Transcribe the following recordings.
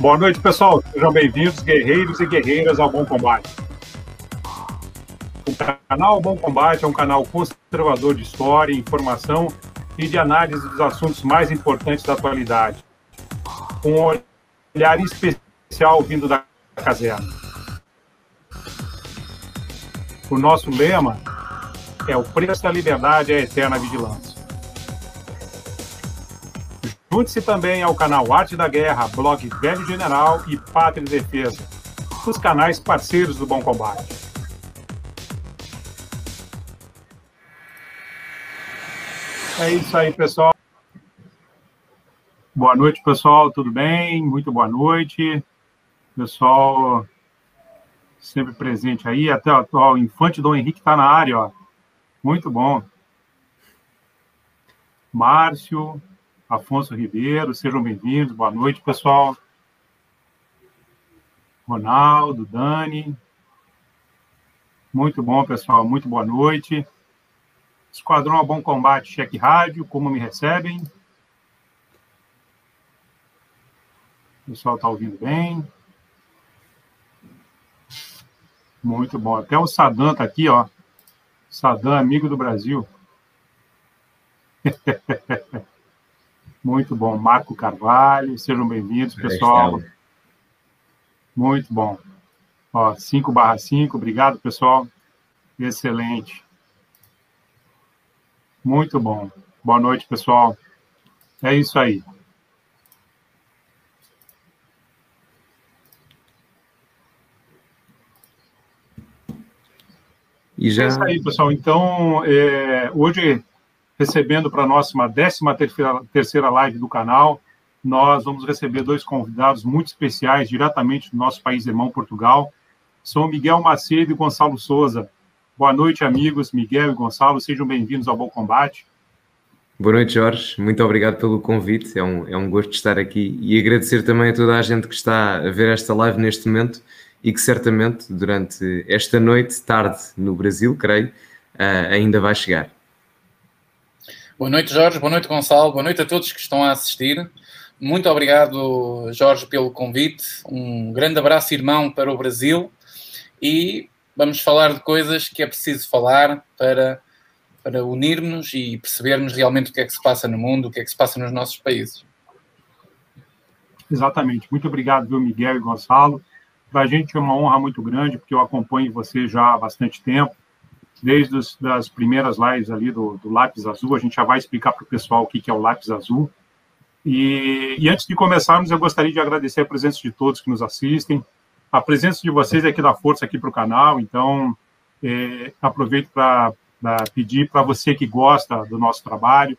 Boa noite, pessoal. Sejam bem-vindos, guerreiros e guerreiras, ao Bom Combate. O canal Bom Combate é um canal conservador de história, informação e de análise dos assuntos mais importantes da atualidade, com um olhar especial vindo da caserna. O nosso lema é o preço da liberdade é a eterna vigilância. Junte-se também ao canal Arte da Guerra, blog Velho General e Pátria e Defesa, os canais parceiros do Bom Combate. É isso aí, pessoal. Boa noite, pessoal. Tudo bem? Muito boa noite. Pessoal, sempre presente aí. Até o atual Infante Dom Henrique está na área, ó. Muito bom. Márcio, Afonso Ribeiro, sejam bem-vindos. Boa noite, pessoal. Ronaldo, Dani. Muito bom, pessoal. Muito boa noite. Esquadrão a Bom Combate, Cheque Rádio, como me recebem? O pessoal está ouvindo bem? Muito bom. Até o Sadam está aqui, ó. Sadam, amigo do Brasil. Muito bom. Marco Carvalho, sejam bem-vindos, pessoal. Muito bom. Ó, 5 barra 5, obrigado, pessoal. Excelente. Muito bom. Boa noite, pessoal. É isso aí. E já... É isso aí, pessoal. Então, é, hoje recebendo para nós uma décima terceira live do canal. Nós vamos receber dois convidados muito especiais, diretamente do nosso país irmão, Portugal. São Miguel Macedo e Gonçalo Souza. Boa noite, amigos. Miguel e Gonçalo, sejam bem-vindos ao Bom Combate. Boa noite, Jorge. Muito obrigado pelo convite. É um, é um gosto estar aqui e agradecer também a toda a gente que está a ver esta live neste momento e que certamente durante esta noite, tarde no Brasil, creio, eh, ainda vai chegar. Boa noite, Jorge. Boa noite, Gonçalo. Boa noite a todos que estão a assistir. Muito obrigado, Jorge, pelo convite. Um grande abraço, irmão, para o Brasil. E vamos falar de coisas que é preciso falar para, para unirmos e percebermos realmente o que é que se passa no mundo, o que é que se passa nos nossos países. Exatamente. Muito obrigado, viu, Miguel e Gonçalo. Para a gente é uma honra muito grande, porque eu acompanho você já há bastante tempo desde as das primeiras lives ali do, do lápis azul. A gente já vai explicar para o pessoal o que, que é o lápis azul. E, e, antes de começarmos, eu gostaria de agradecer a presença de todos que nos assistem. A presença de vocês é que dá força aqui para o canal, então é, aproveito para pedir para você que gosta do nosso trabalho,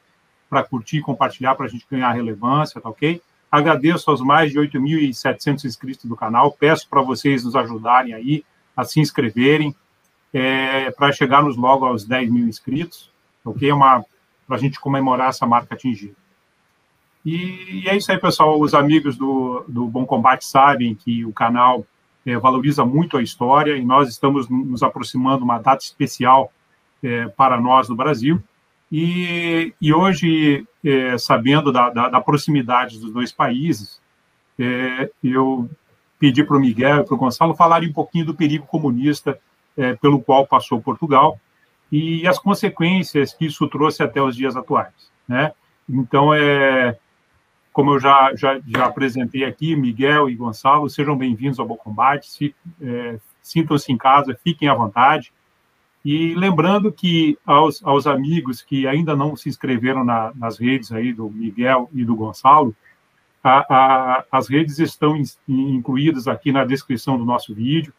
para curtir compartilhar para a gente ganhar relevância, tá ok? Agradeço aos mais de 8.700 inscritos do canal, peço para vocês nos ajudarem aí a se inscreverem, é, para chegarmos logo aos 10 mil inscritos, ok? É uma para a gente comemorar essa marca atingida. E, e, é isso aí, pessoal. Os amigos do, do Bom Combate sabem que o canal é, valoriza muito a história e nós estamos nos aproximando de uma data especial é, para nós no Brasil. E, e hoje, é, sabendo da, da, da, proximidade dos dois países, é, eu pedi para o Miguel e para o Gonçalo falarem um pouquinho do perigo comunista é, pelo qual passou Portugal e as consequências que isso trouxe até os dias atuais, né? Então, é, como eu já, já, já apresentei aqui, Miguel e Gonçalo, sejam bem-vindos ao Bom Combate, se, é, sintam-se em casa, fiquem à vontade. E lembrando que aos, aos amigos que ainda não se inscreveram na, nas redes aí do Miguel e do Gonçalo, a, a, as redes estão in, incluídas aqui na descrição do nosso vídeo.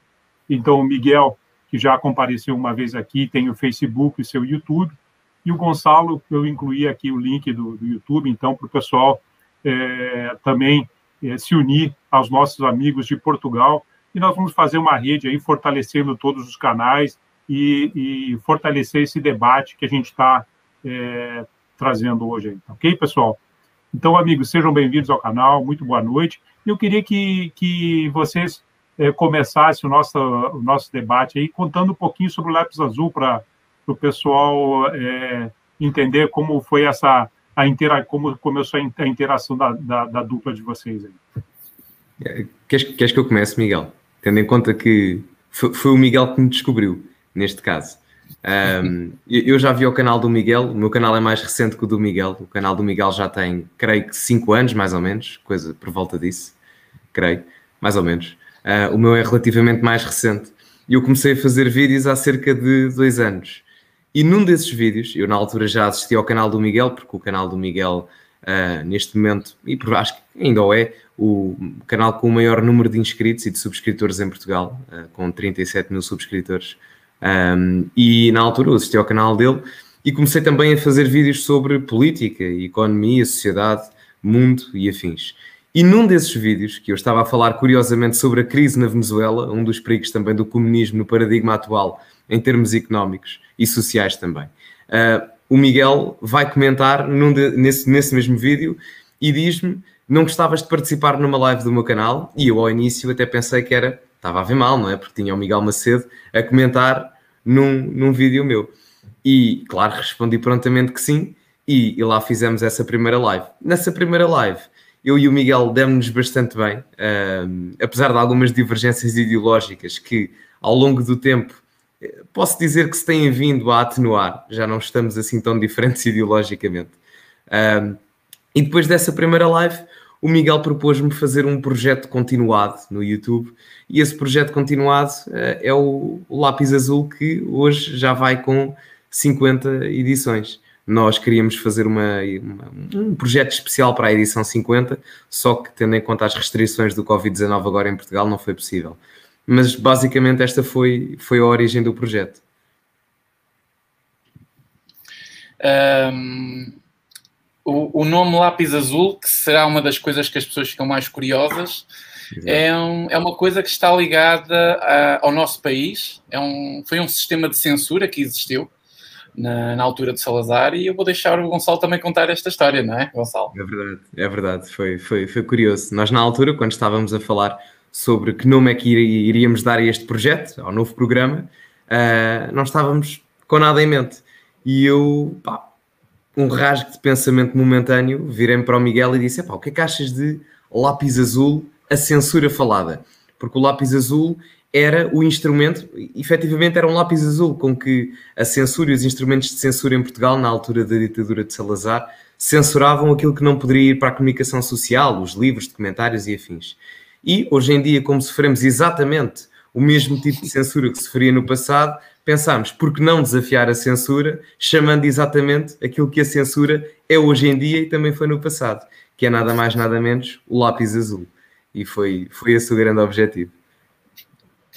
Então, Miguel que já compareceu uma vez aqui, tem o Facebook e seu YouTube. E o Gonçalo, eu incluí aqui o link do, do YouTube, então, para o pessoal é, também é, se unir aos nossos amigos de Portugal. E nós vamos fazer uma rede aí, fortalecendo todos os canais e, e fortalecer esse debate que a gente está é, trazendo hoje. Aí, ok, pessoal? Então, amigos, sejam bem-vindos ao canal, muito boa noite. Eu queria que, que vocês é, começasse o nosso, o nosso debate aí, contando um pouquinho sobre o lápis azul para o pessoal é, entender como foi essa a intera como começou a interação da, da, da, dupla de vocês aí. Queres, queres que eu comece, Miguel? Tendo em conta que foi, foi o Miguel que me descobriu, neste caso. Um, eu já vi o canal do Miguel, o meu canal é mais recente que o do Miguel. O canal do Miguel já tem, creio que 5 anos, mais ou menos, coisa por volta disso, creio, mais ou menos. Uh, o meu é relativamente mais recente. E eu comecei a fazer vídeos há cerca de dois anos. E num desses vídeos, eu na altura já assisti ao canal do Miguel, porque o canal do Miguel, uh, neste momento, e acho que ainda é, o canal com o maior número de inscritos e de subscritores em Portugal, uh, com 37 mil subscritores. Um, e na altura eu assisti ao canal dele e comecei também a fazer vídeos sobre política, economia, sociedade, mundo e afins. E num desses vídeos, que eu estava a falar curiosamente sobre a crise na Venezuela, um dos perigos também do comunismo no paradigma atual, em termos económicos e sociais também, uh, o Miguel vai comentar de, nesse, nesse mesmo vídeo e diz-me: Não gostavas de participar numa live do meu canal? E eu, ao início, até pensei que era estava a ver mal, não é? Porque tinha o Miguel Macedo a comentar num, num vídeo meu. E, claro, respondi prontamente que sim, e, e lá fizemos essa primeira live. Nessa primeira live, eu e o Miguel demos-nos bastante bem, apesar de algumas divergências ideológicas que, ao longo do tempo, eh, posso dizer que se têm vindo a atenuar, já não estamos assim tão diferentes ideologicamente. e depois dessa primeira live, o Miguel propôs-me fazer um projeto continuado no YouTube e esse projeto continuado uh, é o, o, Lápis Azul que hoje já vai com 50 edições. Nós queríamos fazer uma, uma, um projeto especial para a edição 50, só que tendo em conta as restrições do Covid-19 agora em Portugal não foi possível. Mas basicamente esta foi, foi a origem do projeto. Um, o, o, nome Lápis Azul, que será uma das coisas que as pessoas ficam mais curiosas, é, um, é, uma coisa que está ligada a, ao nosso país. É um, foi um sistema de censura que existiu na, na, altura de Salazar e eu vou deixar o Gonçalo também contar esta história, não é, Gonçalo? É verdade, é verdade. Foi, foi, foi curioso. Nós, na altura, quando estávamos a falar sobre que nome é que iríamos dar a este projeto, ao novo programa, uh, não estávamos com nada em mente. E eu, pá, um rasgo de pensamento momentâneo, virei-me para o Miguel e disse: o que é que achas de lápis azul, a censura falada? Porque o lápis azul era o instrumento, efetivamente era um lápis azul com que a censura e os instrumentos de censura em Portugal, na altura da ditadura de Salazar, censuravam aquilo que não poderia ir para a comunicação social, os livros, documentários e afins. E hoje em dia, como sofremos exatamente o mesmo tipo de censura que sofria no passado, pensámos, por que não desafiar a censura, chamando exatamente aquilo que a censura é hoje em dia e também foi no passado, que é nada mais, nada menos o lápis azul. E foi, foi esse o grande objetivo.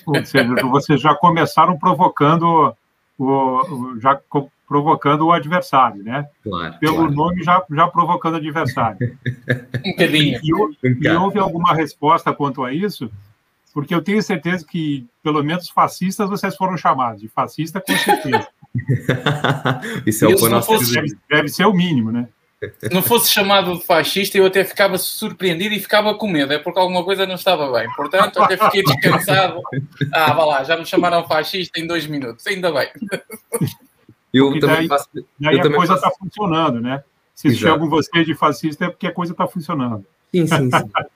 Ou seja, vocês já começaram provocando o, já provocando o adversário, né? Claro, Pelo claro. nome, já, já provocando o adversário. um. E, e, e houve alguma resposta quanto a isso? porque eu tenho certeza que, pelo menos, fascistas vocês foram chamados, de fascista, com certeza. Isso é o nosso deve, deve ser o mínimo, né? Se não fosse chamado de fascista, eu até ficava surpreendido e ficava com medo, é porque alguma coisa não estava bem. Portanto, até fiquei descansado. Ah, vá lá, já me chamaram fascista em dois minutos, ainda bem. Eu porque também daí, faço. Daí eu a coisa está faço... funcionando, né? Se Exato. chamam você de fascista, é porque a coisa está funcionando. Sim, sim, sim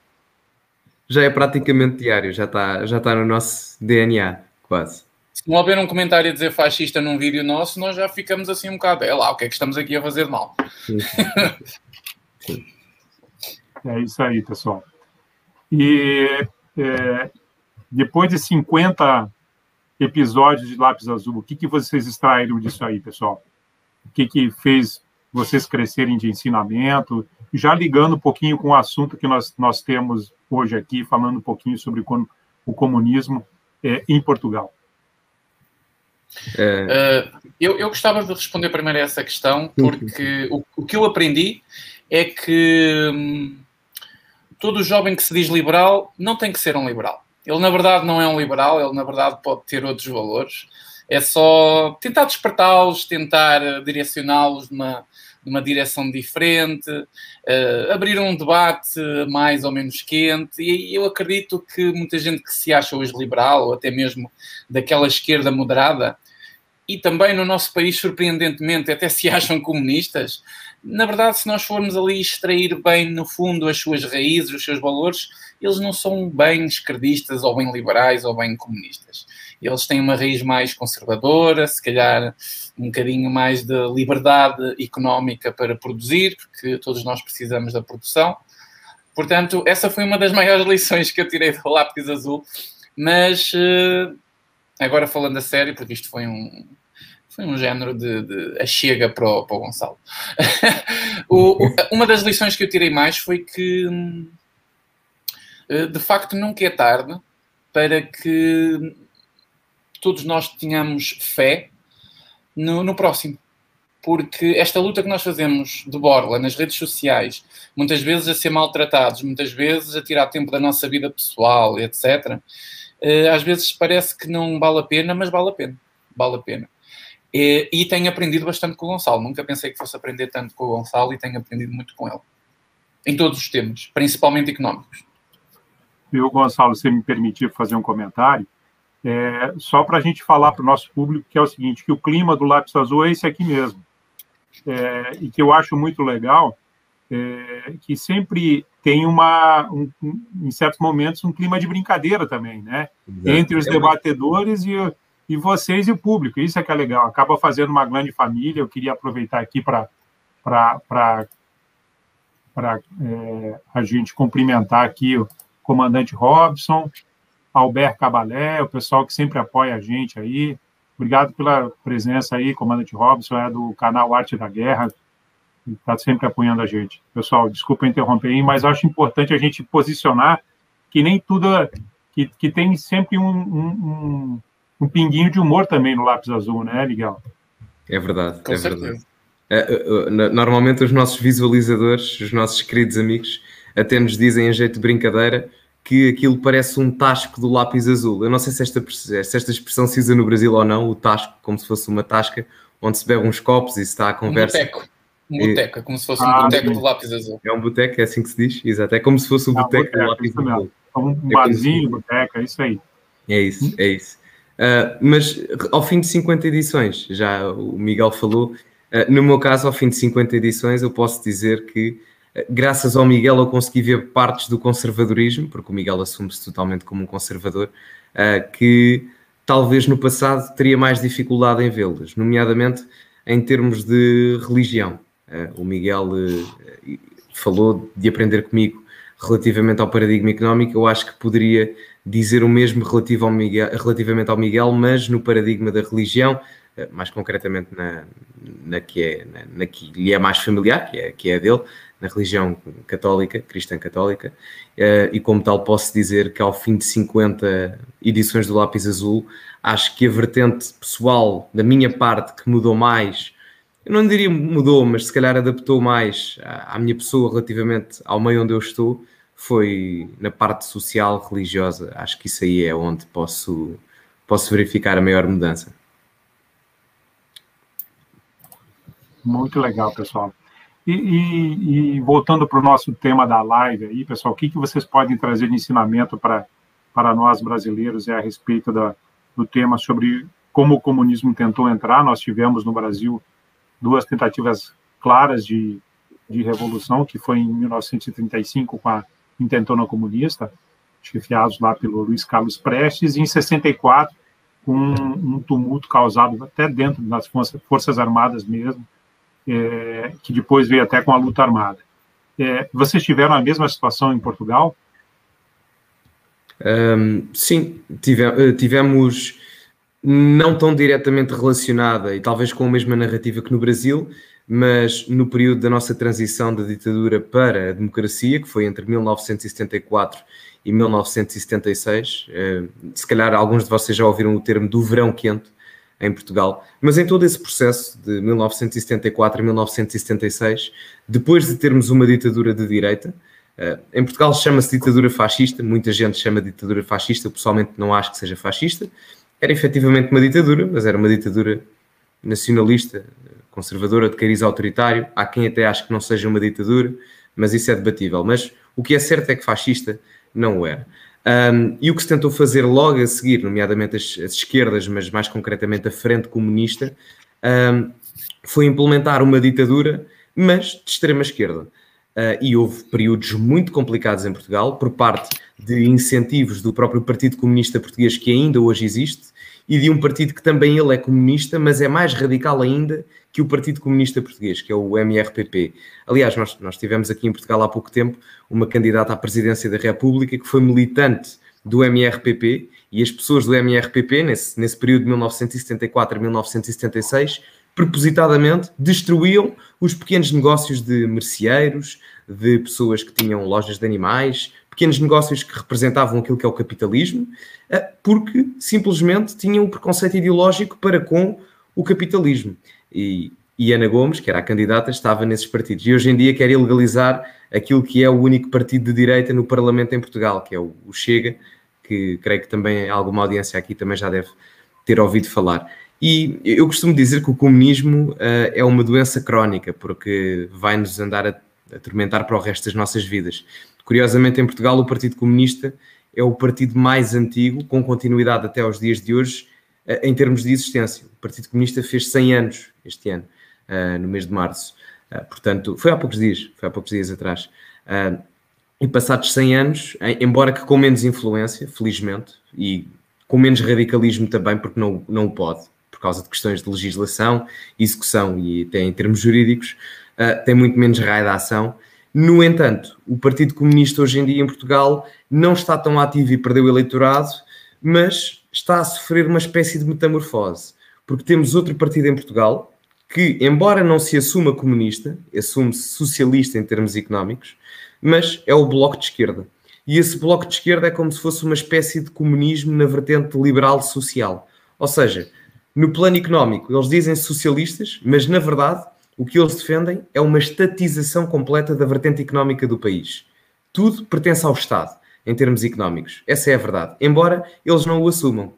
já é praticamente diário, já está já tá no nosso DNA, quase. Se não houver um comentário a dizer fascista num vídeo nosso, nós já ficamos assim um bocado. É lá, o que é que estamos aqui a fazer de mal? Sim. Sim. É isso aí, pessoal. E é, depois de 50 episódios de Lápis Azul, o que, que vocês extraíram disso aí, pessoal? O que, que fez vocês crescerem de ensinamento? Já ligando um pouquinho com o assunto que nós, nós temos hoje aqui, falando um pouquinho sobre o comunismo é, em Portugal. É... Uh, eu, eu, gostava de responder primeiro a essa questão, porque o, o que eu aprendi é que hum, todo jovem que se diz liberal não tem que ser um liberal. Ele, na verdade, não é um liberal, ele, na verdade, pode ter outros valores. É só tentar despertá-los, tentar direcioná-los numa, numa direção diferente, uh, abrir um debate mais ou menos quente. E eu acredito que muita gente que se acha hoje liberal, ou até mesmo daquela esquerda moderada, e também no nosso país, surpreendentemente, até se acham comunistas, na verdade, se nós formos ali extrair bem, no fundo, as suas raízes, os seus valores, eles não são bem esquerdistas ou bem liberais ou bem comunistas. Eles têm uma raiz mais conservadora, se calhar um bocadinho mais de liberdade económica para produzir, porque todos nós precisamos da produção. Portanto, essa foi uma das maiores lições que eu tirei do lápis azul. Mas eh, agora falando a sério, porque isto foi um, foi um género de, de achega para o, para o Gonçalo. o, uma das lições que eu tirei mais foi que, eh, de facto, nunca é tarde para que todos nós tenhamos fé no, no próximo. Porque esta luta que nós fazemos de borla nas redes sociais, muitas vezes a ser maltratados, muitas vezes a tirar tempo da nossa vida pessoal, etc., eh, às vezes parece que não vale a pena, mas vale a pena. Vale a pena. E, e tenho aprendido bastante com o Gonçalo. Nunca pensei que fosse aprender tanto com o Gonçalo e tenho aprendido muito com ele. Em todos os temas, principalmente económicos. Eu, Gonçalo, se me permitir fazer um comentário, é, só para a gente falar para o nosso público que é o seguinte, que o clima do Lápis Azul é esse aqui mesmo. É, e que eu acho muito legal, é, que sempre tem uma, um, em certos momentos, um clima de brincadeira também, né? Entre os debatedores e, e vocês e o público. Isso é que é legal. Acaba fazendo uma grande família. Eu queria aproveitar aqui para para é, a gente cumprimentar aqui o comandante Robson, Albert Cabalé, o pessoal que sempre apoia a gente aí. Obrigado pela presença aí, comandante Robson, é do canal Arte da Guerra, está sempre apoiando a gente. Pessoal, desculpa interromper aí, mas acho importante a gente posicionar que nem tudo, é, que, que tem sempre um, um, um pinguinho de humor também no lápis azul, né, Miguel? É verdade, Com é certeza. verdade. É, é, normalmente os nossos visualizadores, os nossos queridos amigos, até nos dizem em jeito de brincadeira que aquilo parece um tasco do lápis azul. Eu não sei se esta, se esta expressão se usa no Brasil ou não, o tasco, como se fosse uma tasca, onde se bebe uns copos e se está a conversa. Um boteco. Um boteco, é como se fosse ah, um boteco do lápis azul. É um boteco, é assim que se diz? Exato, é como se fosse o um boteco do lápis azul. Um barzinho, é boteco, é isso aí. É isso, é isso. Uh, mas ao fim de 50 edições, já o Miguel falou, uh, no meu caso, ao fim de 50 edições, eu posso dizer que, uh, graças ao Miguel, eu consegui ver partes do conservadorismo, porque o Miguel assume-se totalmente como um conservador, que talvez no passado teria mais dificuldade em vê-las, nomeadamente em termos de religião. o Miguel falou de aprender comigo relativamente ao paradigma económico, eu acho que poderia dizer o mesmo relativo ao Miguel, relativamente ao Miguel, mas no paradigma da religião, eh, mais concretamente na, na, que, é, na, na que lhe é mais familiar, que é, que é a dele, na religião católica, cristã católica, uh, e como tal posso dizer que ao fim de 50 edições do Lápis Azul, acho que a vertente pessoal da minha parte que mudou mais, eu não diria mudou, mas se calhar adaptou mais à minha pessoa relativamente ao meio onde eu estou, foi na parte social, religiosa. Acho que isso aí é onde posso, posso verificar a maior mudança. Muito legal, pessoal. E, e, e voltando para o nosso tema da live aí, pessoal, o que, que vocês podem trazer de ensinamento para, para nós brasileiros é a respeito da, do tema sobre como o comunismo tentou entrar? Nós tivemos no Brasil duas tentativas claras de, de revolução, que foi em 1935 com a intentona comunista, chefiados lá pelo Luiz Carlos Prestes, e em 64, com um, tumulto causado até dentro das Forças Armadas mesmo, é, que depois veio até com a luta armada. É, vocês tiveram a mesma situação em Portugal? Um, sim, eh, tivemos não tão diretamente relacionada e talvez com a mesma narrativa que no Brasil, mas no período da nossa transição da ditadura para a democracia, que foi entre 1974 e 1976, eh, se calhar alguns de vocês já ouviram o termo do verão quente em Portugal, mas em todo esse processo de 1974 a 1976, depois de termos uma ditadura de direita, eh, em Portugal chama-se ditadura fascista, muita gente chama ditadura fascista, eu pessoalmente não acho que seja fascista, era efetivamente uma ditadura, mas era uma ditadura nacionalista, conservadora, de cariz autoritário. Há quem até ache que não seja uma ditadura, mas isso é debatível. Mas o que é certo é que fascista não o era. Um, e o que se tentou fazer logo a seguir, nomeadamente as, as esquerdas, mas mais concretamente a Frente Comunista, um, foi implementar uma ditadura mas de extrema esquerda. Uh, e houve períodos muito complicados em Portugal por parte de incentivos do próprio Partido Comunista Português, que ainda hoje existe, e de um partido que também ele é comunista, mas é mais radical ainda que o Partido Comunista Português, que é o MRPP. Aliás, nós, nós tivemos aqui em Portugal há pouco tempo uma candidata à presidência da República que foi militante do MRPP e as pessoas do MRPP, nesse, nesse período de 1974 a 1976, propositadamente destruíam os pequenos negócios de merceeiros, de pessoas que tinham lojas de animais, pequenos negócios que representavam aquilo que é o capitalismo, eh, porque simplesmente tinham um preconceito ideológico para com o capitalismo. E, e Ana Gomes, que era a candidata, estava nesses partidos. E hoje em dia quer ilegalizar aquilo que é o único partido de direita no Parlamento em Portugal, que é o, Chega, que creio que também alguma audiência aqui também já deve ter ouvido falar. E eu costumo dizer que o comunismo uh, é uma doença crónica, porque vai-nos andar a atormentar para o resto das nossas vidas. Curiosamente, em Portugal, o Partido Comunista é o partido mais antigo, com continuidade até aos dias de hoje, em termos de existência. O Partido Comunista fez 100 anos este ano, uh, no mês de março. portanto, foi há poucos dias, foi há poucos dias atrás. e passados 100 anos, embora que com menos influência, felizmente, e com menos radicalismo também, porque não, não o pode, por causa de questões de legislação, execução e até em termos jurídicos, tem muito menos raio de ação. No entanto, o Partido Comunista hoje em dia em Portugal não está tão ativo e perdeu o eleitorado, mas está a sofrer uma espécie de metamorfose, porque temos outro partido em Portugal que, embora não se assuma comunista, assume-se socialista em termos económicos, mas é o Bloco de Esquerda. E esse Bloco de Esquerda é como se fosse uma espécie de comunismo na vertente liberal-social. Ou seja, no plano económico, eles dizem socialistas, mas na verdade o que eles defendem é uma estatização completa da vertente económica do país. Tudo pertence ao Estado, em termos económicos. Essa é a verdade. Embora eles não o assumam,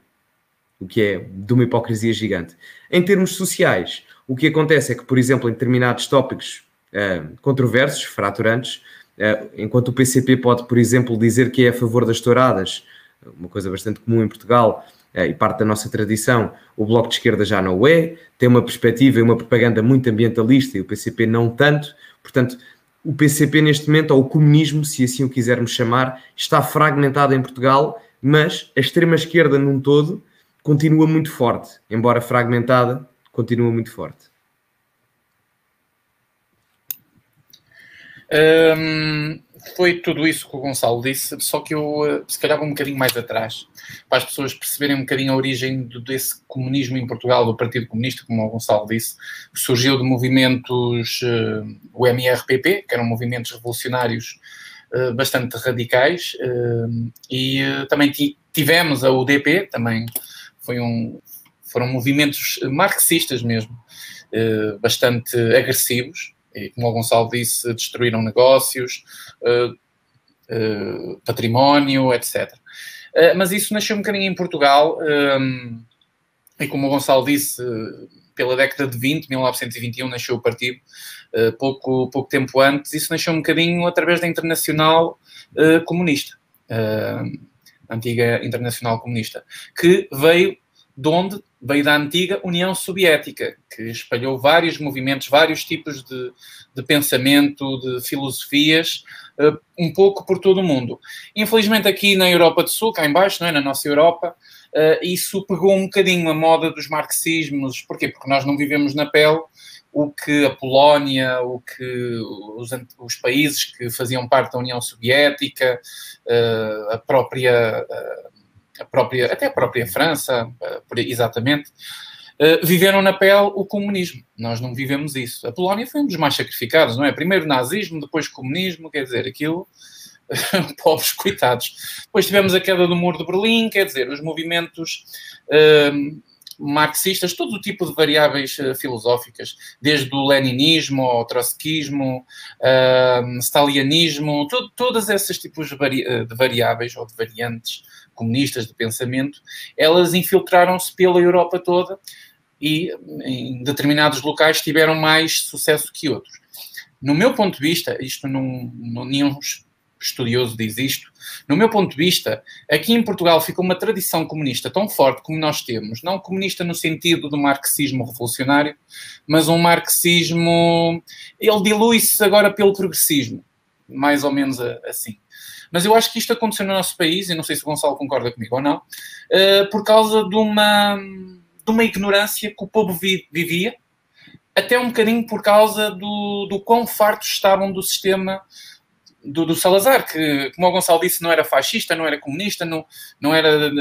o que é de uma hipocrisia gigante. Em termos sociais, o que acontece é que, por exemplo, em determinados tópicos uh, controversos, fraturantes, uh, enquanto o PCP pode, por exemplo, dizer que é a favor das touradas, uma coisa bastante comum em Portugal, eh, e parte da nossa tradição, o Bloco de Esquerda já não é, tem uma perspectiva e uma propaganda muito ambientalista e o PCP não tanto. Portanto, o PCP neste momento, ou o comunismo, se assim o quisermos chamar, está fragmentado em Portugal, mas a extrema-esquerda num todo continua muito forte, embora fragmentada, continua muito forte. Hum, foi tudo isso que o Gonçalo disse, só que eu eh, se calhar vou um bocadinho mais atrás, para as pessoas perceberem um bocadinho a origem desse comunismo em Portugal, do Partido Comunista, como o Gonçalo disse, surgiu de movimentos, uh, o MRPP, que eram movimentos revolucionários uh, bastante radicais, e também tivemos a UDP, também foi um, foram movimentos marxistas mesmo, bastante agressivos, e, como o Gonçalo disse, destruíram negócios, uh, uh, património, etc. Uh, eh, mas isso nasceu um bocadinho em Portugal, um, ehm, e como o Gonçalo disse, pela década de 20, 1921, nasceu o partido. pouco, pouco tempo antes, isso nasceu um bocadinho através da Internacional Comunista, antiga Internacional Comunista, que veio de onde veio da antiga União Soviética, que espalhou vários movimentos, vários tipos de, de pensamento, de filosofias, uh, um pouco por todo o mundo. Infelizmente, aqui na Europa do Sul, cá embaixo, não é? na nossa Europa, uh, isso pegou um bocadinho a moda dos marxismos. Porquê? Porque nós não vivemos na pele o que a Polónia, o que os, os países que faziam parte da União Soviética, uh, a própria a própria, até a própria França, eh, exatamente, eh, viveram na pele o comunismo. Nós não vivemos isso. A Polónia foi um dos mais sacrificados, não é? Primeiro nazismo, depois comunismo, quer dizer, aquilo, pobres coitados. Depois tivemos a queda do muro de Berlim, quer dizer, os movimentos uh, marxistas, todo o tipo de variáveis uh, filosóficas, desde o leninismo ao trotskismo, uh, stalinismo, todos esses tipos de, vari de variáveis ou de variantes comunistas de pensamento, elas infiltraram-se pela Europa toda e em determinados locais tiveram mais sucesso que outros. No meu ponto de vista, isto não, não nenhum estudioso diz isto. No meu ponto de vista, aqui em Portugal fica uma tradição comunista tão forte como nós temos, não comunista no sentido do marxismo revolucionário, mas um marxismo. Ele dilui-se agora pelo progressismo, mais ou menos assim. Mas eu acho que isto aconteceu no nosso país, e não sei se o Gonçalo concorda comigo ou não, eh, por causa de uma, de uma ignorância que o povo vivia, até um bocadinho por causa do, do quão fartos estavam do sistema do, do, Salazar, que, como o Gonçalo disse, não era fascista, não era comunista, não, não era.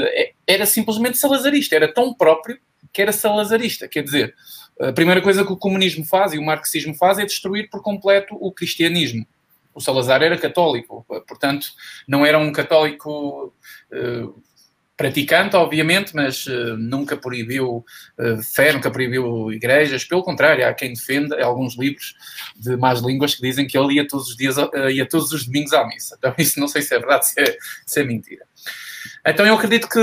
Era simplesmente salazarista, era tão próprio que era salazarista. Quer dizer, a primeira coisa que o comunismo faz e o marxismo faz é destruir por completo o cristianismo. O Salazar era católico, portanto, não era um católico. Uh, praticante, obviamente, mas uh, nunca proibiu uh, fé, nunca proibiu igrejas. Pelo contrário, há quem defenda alguns livros de más línguas que dizem que ele ia todos os dias, ia todos os domingos à missa. Então, isso não sei se é verdade, se é, se é mentira. Então, eu acredito que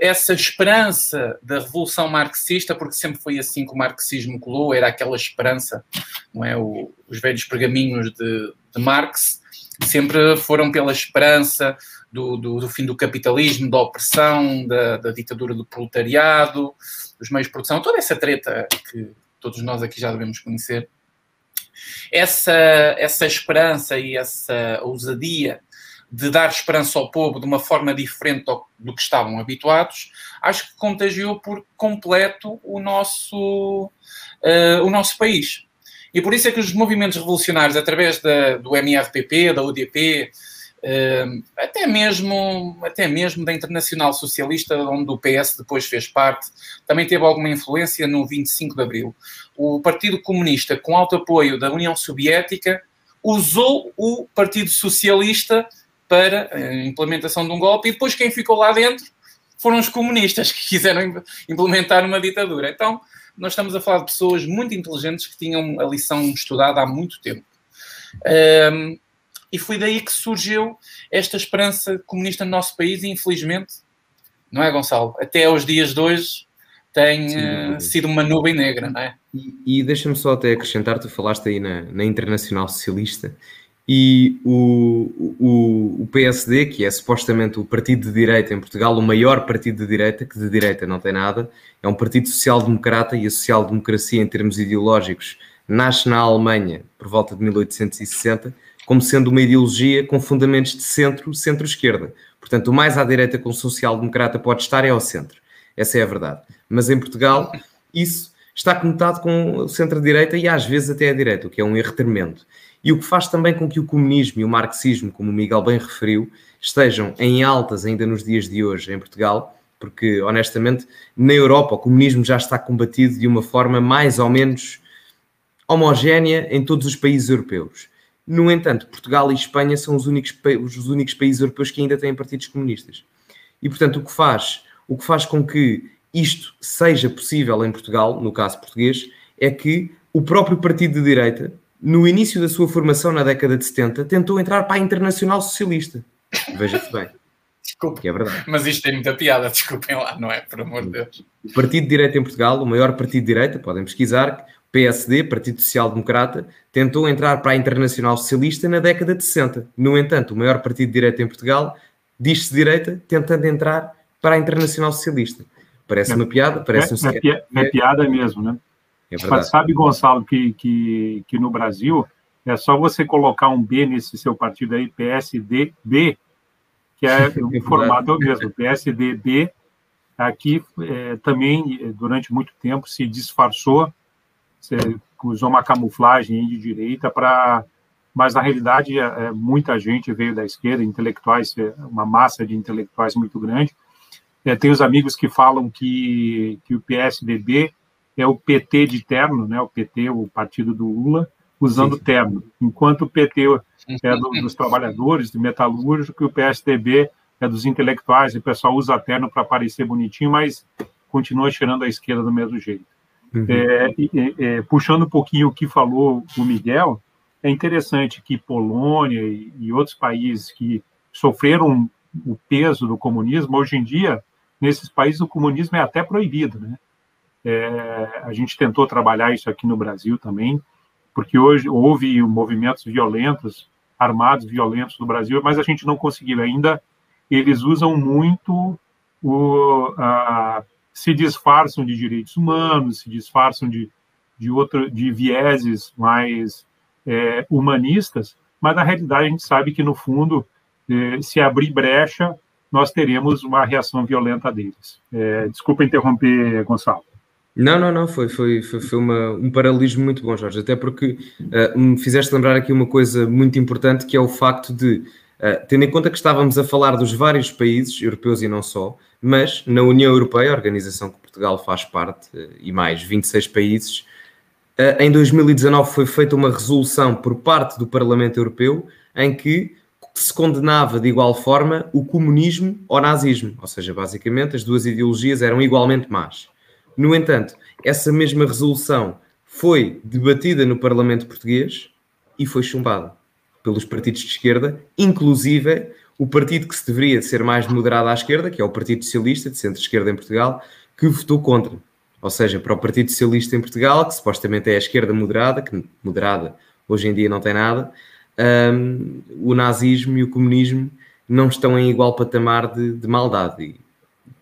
essa esperança da revolução marxista, porque sempre foi assim que o marxismo colou, era aquela esperança, não é? O, os velhos pergaminhos de, de Marx sempre foram pela esperança do, do, do, fim do capitalismo, da opressão, da, da, ditadura do proletariado, dos meios de produção, toda essa treta que todos nós aqui já devemos conhecer. Essa, essa esperança e essa ousadia de dar esperança ao povo de uma forma diferente do, que estavam habituados, acho que contagiou por completo o nosso, uh, o nosso país. E por isso é que os movimentos revolucionários, através da, do MRPP, da UDP, até mesmo, até mesmo da Internacional Socialista, onde o PS depois fez parte, também teve alguma influência no 25 de Abril. O Partido Comunista, com alto apoio da União Soviética, usou o Partido Socialista para a implementação de um golpe e depois quem ficou lá dentro foram os comunistas que quiseram implementar uma ditadura. Então, nós estamos a falar de pessoas muito inteligentes que tinham a lição estudada há muito tempo. Um, e foi daí que surgiu esta esperança comunista no nosso país e infelizmente, não é Gonçalo? Até aos dias de hoje tem Sim, uh, sido uma nuvem negra, não é? E, e deixa-me só até acrescentar, tu falaste aí na, na Internacional Socialista e o, o, o, PSD, que é supostamente o partido de direita em Portugal, o maior partido de direita, que de direita não tem nada, é um partido social-democrata e a social-democracia em termos ideológicos nasce na Alemanha por volta de 1860 como sendo uma ideologia com fundamentos de centro, centro-esquerda. Portanto, o mais à direita que um social-democrata pode estar é ao centro. Essa é a verdade. Mas em Portugal, isso está conectado com o centro-direita e às vezes até a direita, o que é um erro tremendo. E o que faz também com que o comunismo e o marxismo, como o Miguel bem referiu, estejam em altas ainda nos dias de hoje em Portugal, porque honestamente na Europa o comunismo já está combatido de uma forma mais ou menos homogénea em todos os países europeus. No entanto, Portugal e Espanha são os únicos, os únicos países europeus que ainda têm partidos comunistas. E, portanto, o que faz, o que faz com que isto seja possível em Portugal, no caso português, é que o próprio partido de direita, no início da sua formação na década de 70, tentou entrar para a Internacional Socialista. Veja-se bem. Desculpa, que é verdade. mas isto tem muita piada, desculpem lá, não é? Por amor de Deus. O Partido de Direita em Portugal, o maior partido de direita, podem pesquisar, PSD, Partido Social Democrata, tentou entrar para a Internacional Socialista na década de 60. No entanto, o maior partido de direita em Portugal diz-se direita, tentando entrar para a Internacional Socialista. Parece é, uma piada, parece é, um... É, é, é piada mesmo, né? É sabe, Gonçalo, que, que, que no Brasil é só você colocar um B nesse seu partido aí, PSDB, que é o formato é o mesmo, PSDB, aqui é, também, durante muito tempo, se disfarçou você usou uma camuflagem de direita para. Mas, na realidade, é, é, muita gente veio da esquerda, intelectuais, é, uma massa de intelectuais muito grande. É, tem os amigos que falam que, que o PSDB é o PT de terno, né? o PT, o partido do Lula, usando Sim. terno, enquanto o PT é do, dos trabalhadores, de metalúrgico, e o PSDB é dos intelectuais, e o pessoal usa terno para parecer bonitinho, mas continua cheirando a esquerda do mesmo jeito. Uhum. É, é, puxando um pouquinho o que falou o Miguel, é interessante que Polônia e, e outros países que sofreram o peso do comunismo, hoje em dia, nesses países o comunismo é até proibido, né? É, a gente tentou trabalhar isso aqui no Brasil também, porque hoje houve movimentos violentos armados violentos no Brasil, mas a gente não conseguiu ainda. Eles usam muito o, se disfarçam de direitos humanos, se disfarçam de, de, outro, de vieses mais é, humanistas, mas na realidade a gente sabe que, no fundo, é, se abrir brecha, nós teremos uma reação violenta deles. É, desculpa interromper, Gonçalo. Não, não, não, foi, foi, foi, foi uma, um paralelismo muito bom, Jorge, até porque uh, me fizeste lembrar aqui uma coisa muito importante, que é o facto de, uh, tendo em conta que estávamos a falar dos vários países, europeus e não só, mas na União Europeia, a organização que Portugal faz parte, uh, e mais 26 países, em 2019 foi feita uma resolução por parte do Parlamento Europeu em que se condenava de igual forma o comunismo ou nazismo, ou seja, basicamente as duas ideologias eram igualmente más. No entanto, essa mesma resolução foi debatida no Parlamento Português e foi chumbada pelos partidos de esquerda, inclusive o partido que se deveria ser mais moderado à esquerda, que é o Partido Socialista, de centro-esquerda em Portugal, que votou contra. Ou seja, para o Partido Socialista em Portugal, que supostamente é a esquerda moderada, que moderada hoje em dia não tem nada, um, o nazismo e o comunismo não estão em igual patamar de, de maldade, e,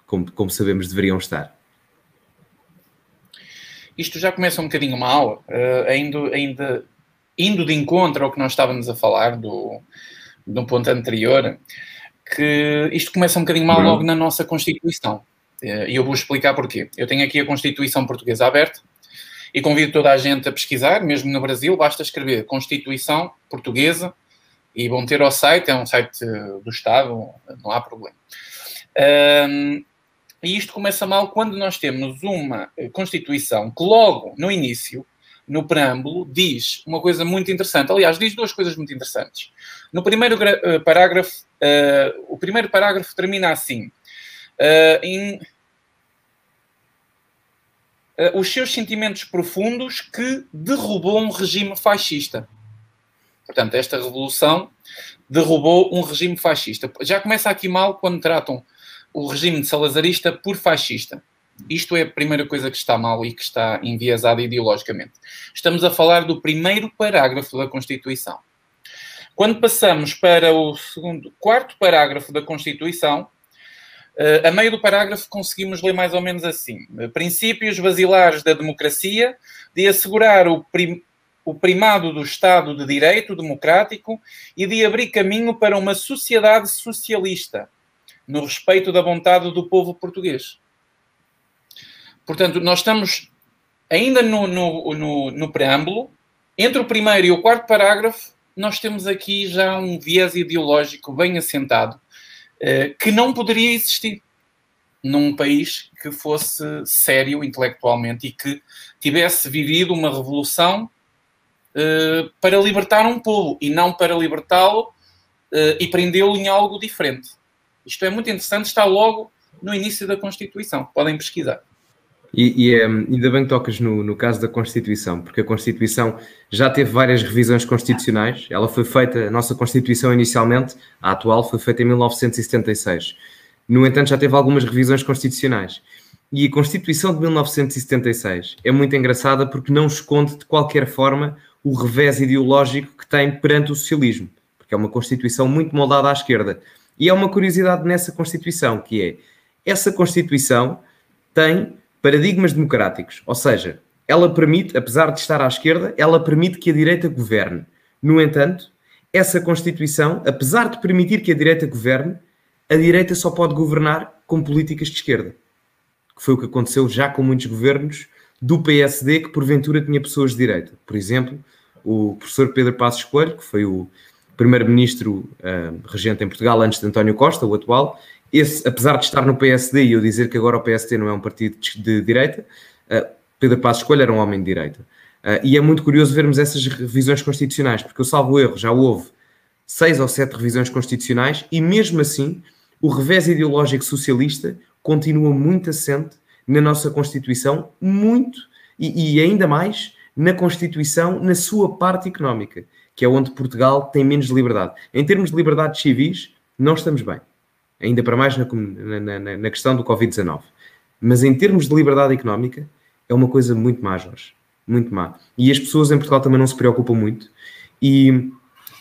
como, como sabemos, deveriam estar. Isto já começa um bocadinho mal, uh, ainda, ainda indo de encontro ao que nós estávamos a falar do, do ponto anterior, que isto começa um bocadinho mal uhum. logo na nossa Constituição. Eh, e eu vou explicar porquê. Eu tenho aqui a Constituição Portuguesa aberta e convido toda a gente a pesquisar, mesmo no Brasil, basta escrever Constituição Portuguesa e vão ter ao site, é um site do Estado, não há problema. Um, e isto começa mal quando nós temos uma eh, Constituição que logo no início, no preâmbulo, diz uma coisa muito interessante. Aliás, diz duas coisas muito interessantes. No primeiro uh, parágrafo, uh, o primeiro parágrafo termina assim. Uh, em, os seus sentimentos profundos que derrubou um regime fascista. Portanto, esta revolução derrubou um regime fascista. Já começa aqui mal quando tratam o regime de salazarista por fascista. Isto é a primeira coisa que está mal e que está enviesada ideologicamente. Estamos a falar do primeiro parágrafo da Constituição. Quando passamos para o segundo, quarto parágrafo da Constituição, uh, a meio do parágrafo conseguimos ler mais ou menos assim: princípios basilares da democracia de assegurar o, prim, o primado do Estado de Direito democrático e de abrir caminho para uma sociedade socialista no respeito da vontade do povo português. Portanto, nós estamos ainda no, no, no, no preâmbulo, entre o primeiro e o quarto parágrafo, nós temos aqui já um viés ideológico bem assentado eh, que não poderia existir num país que fosse sério intelectualmente e que tivesse vivido uma revolução eh, para libertar um povo e não para libertá-lo eh, e prendê-lo em algo diferente. Isto é muito interessante, está logo no início da Constituição. Podem pesquisar. E, e é, ainda bem que tocas no, no caso da Constituição, porque a Constituição já teve várias revisões constitucionais. Ela foi feita, a nossa Constituição inicialmente, a atual, foi feita em 1976. No entanto, já teve algumas revisões constitucionais. E a Constituição de 1976 é muito engraçada porque não esconde de qualquer forma o revés ideológico que tem perante o socialismo, porque é uma Constituição muito moldada à esquerda. E há uma curiosidade nessa Constituição, que é essa Constituição tem paradigmas democráticos, ou seja, ela permite, apesar de estar à esquerda, ela permite que a direita governe. No entanto, essa Constituição, apesar de permitir que a direita governe, a direita só pode governar com políticas de esquerda. Que foi o que aconteceu já com muitos governos do PSD que porventura tinha pessoas de direita. Por exemplo, o professor Pedro Passos Coelho, que foi o primeiro-ministro uh, regente em Portugal antes de António Costa, o atual, esse, apesar de estar no PSD e eu dizer que agora o PSD não é um partido de, direita, uh, Pedro Passos Coelho era um homem de direita. Uh, e é muito curioso vermos essas revisões constitucionais, porque eu salvo erro, já houve seis ou sete revisões constitucionais e mesmo assim o revés ideológico socialista continua muito assente na nossa Constituição, muito e, e ainda mais na Constituição, na sua parte económica que é onde Portugal tem menos liberdade. Em termos de liberdades civis, não estamos bem. Ainda para mais na, na, na questão do Covid-19. Mas em termos de liberdade económica, é uma coisa muito má, Jorge. Muito má. E as pessoas em Portugal também não se preocupam muito. E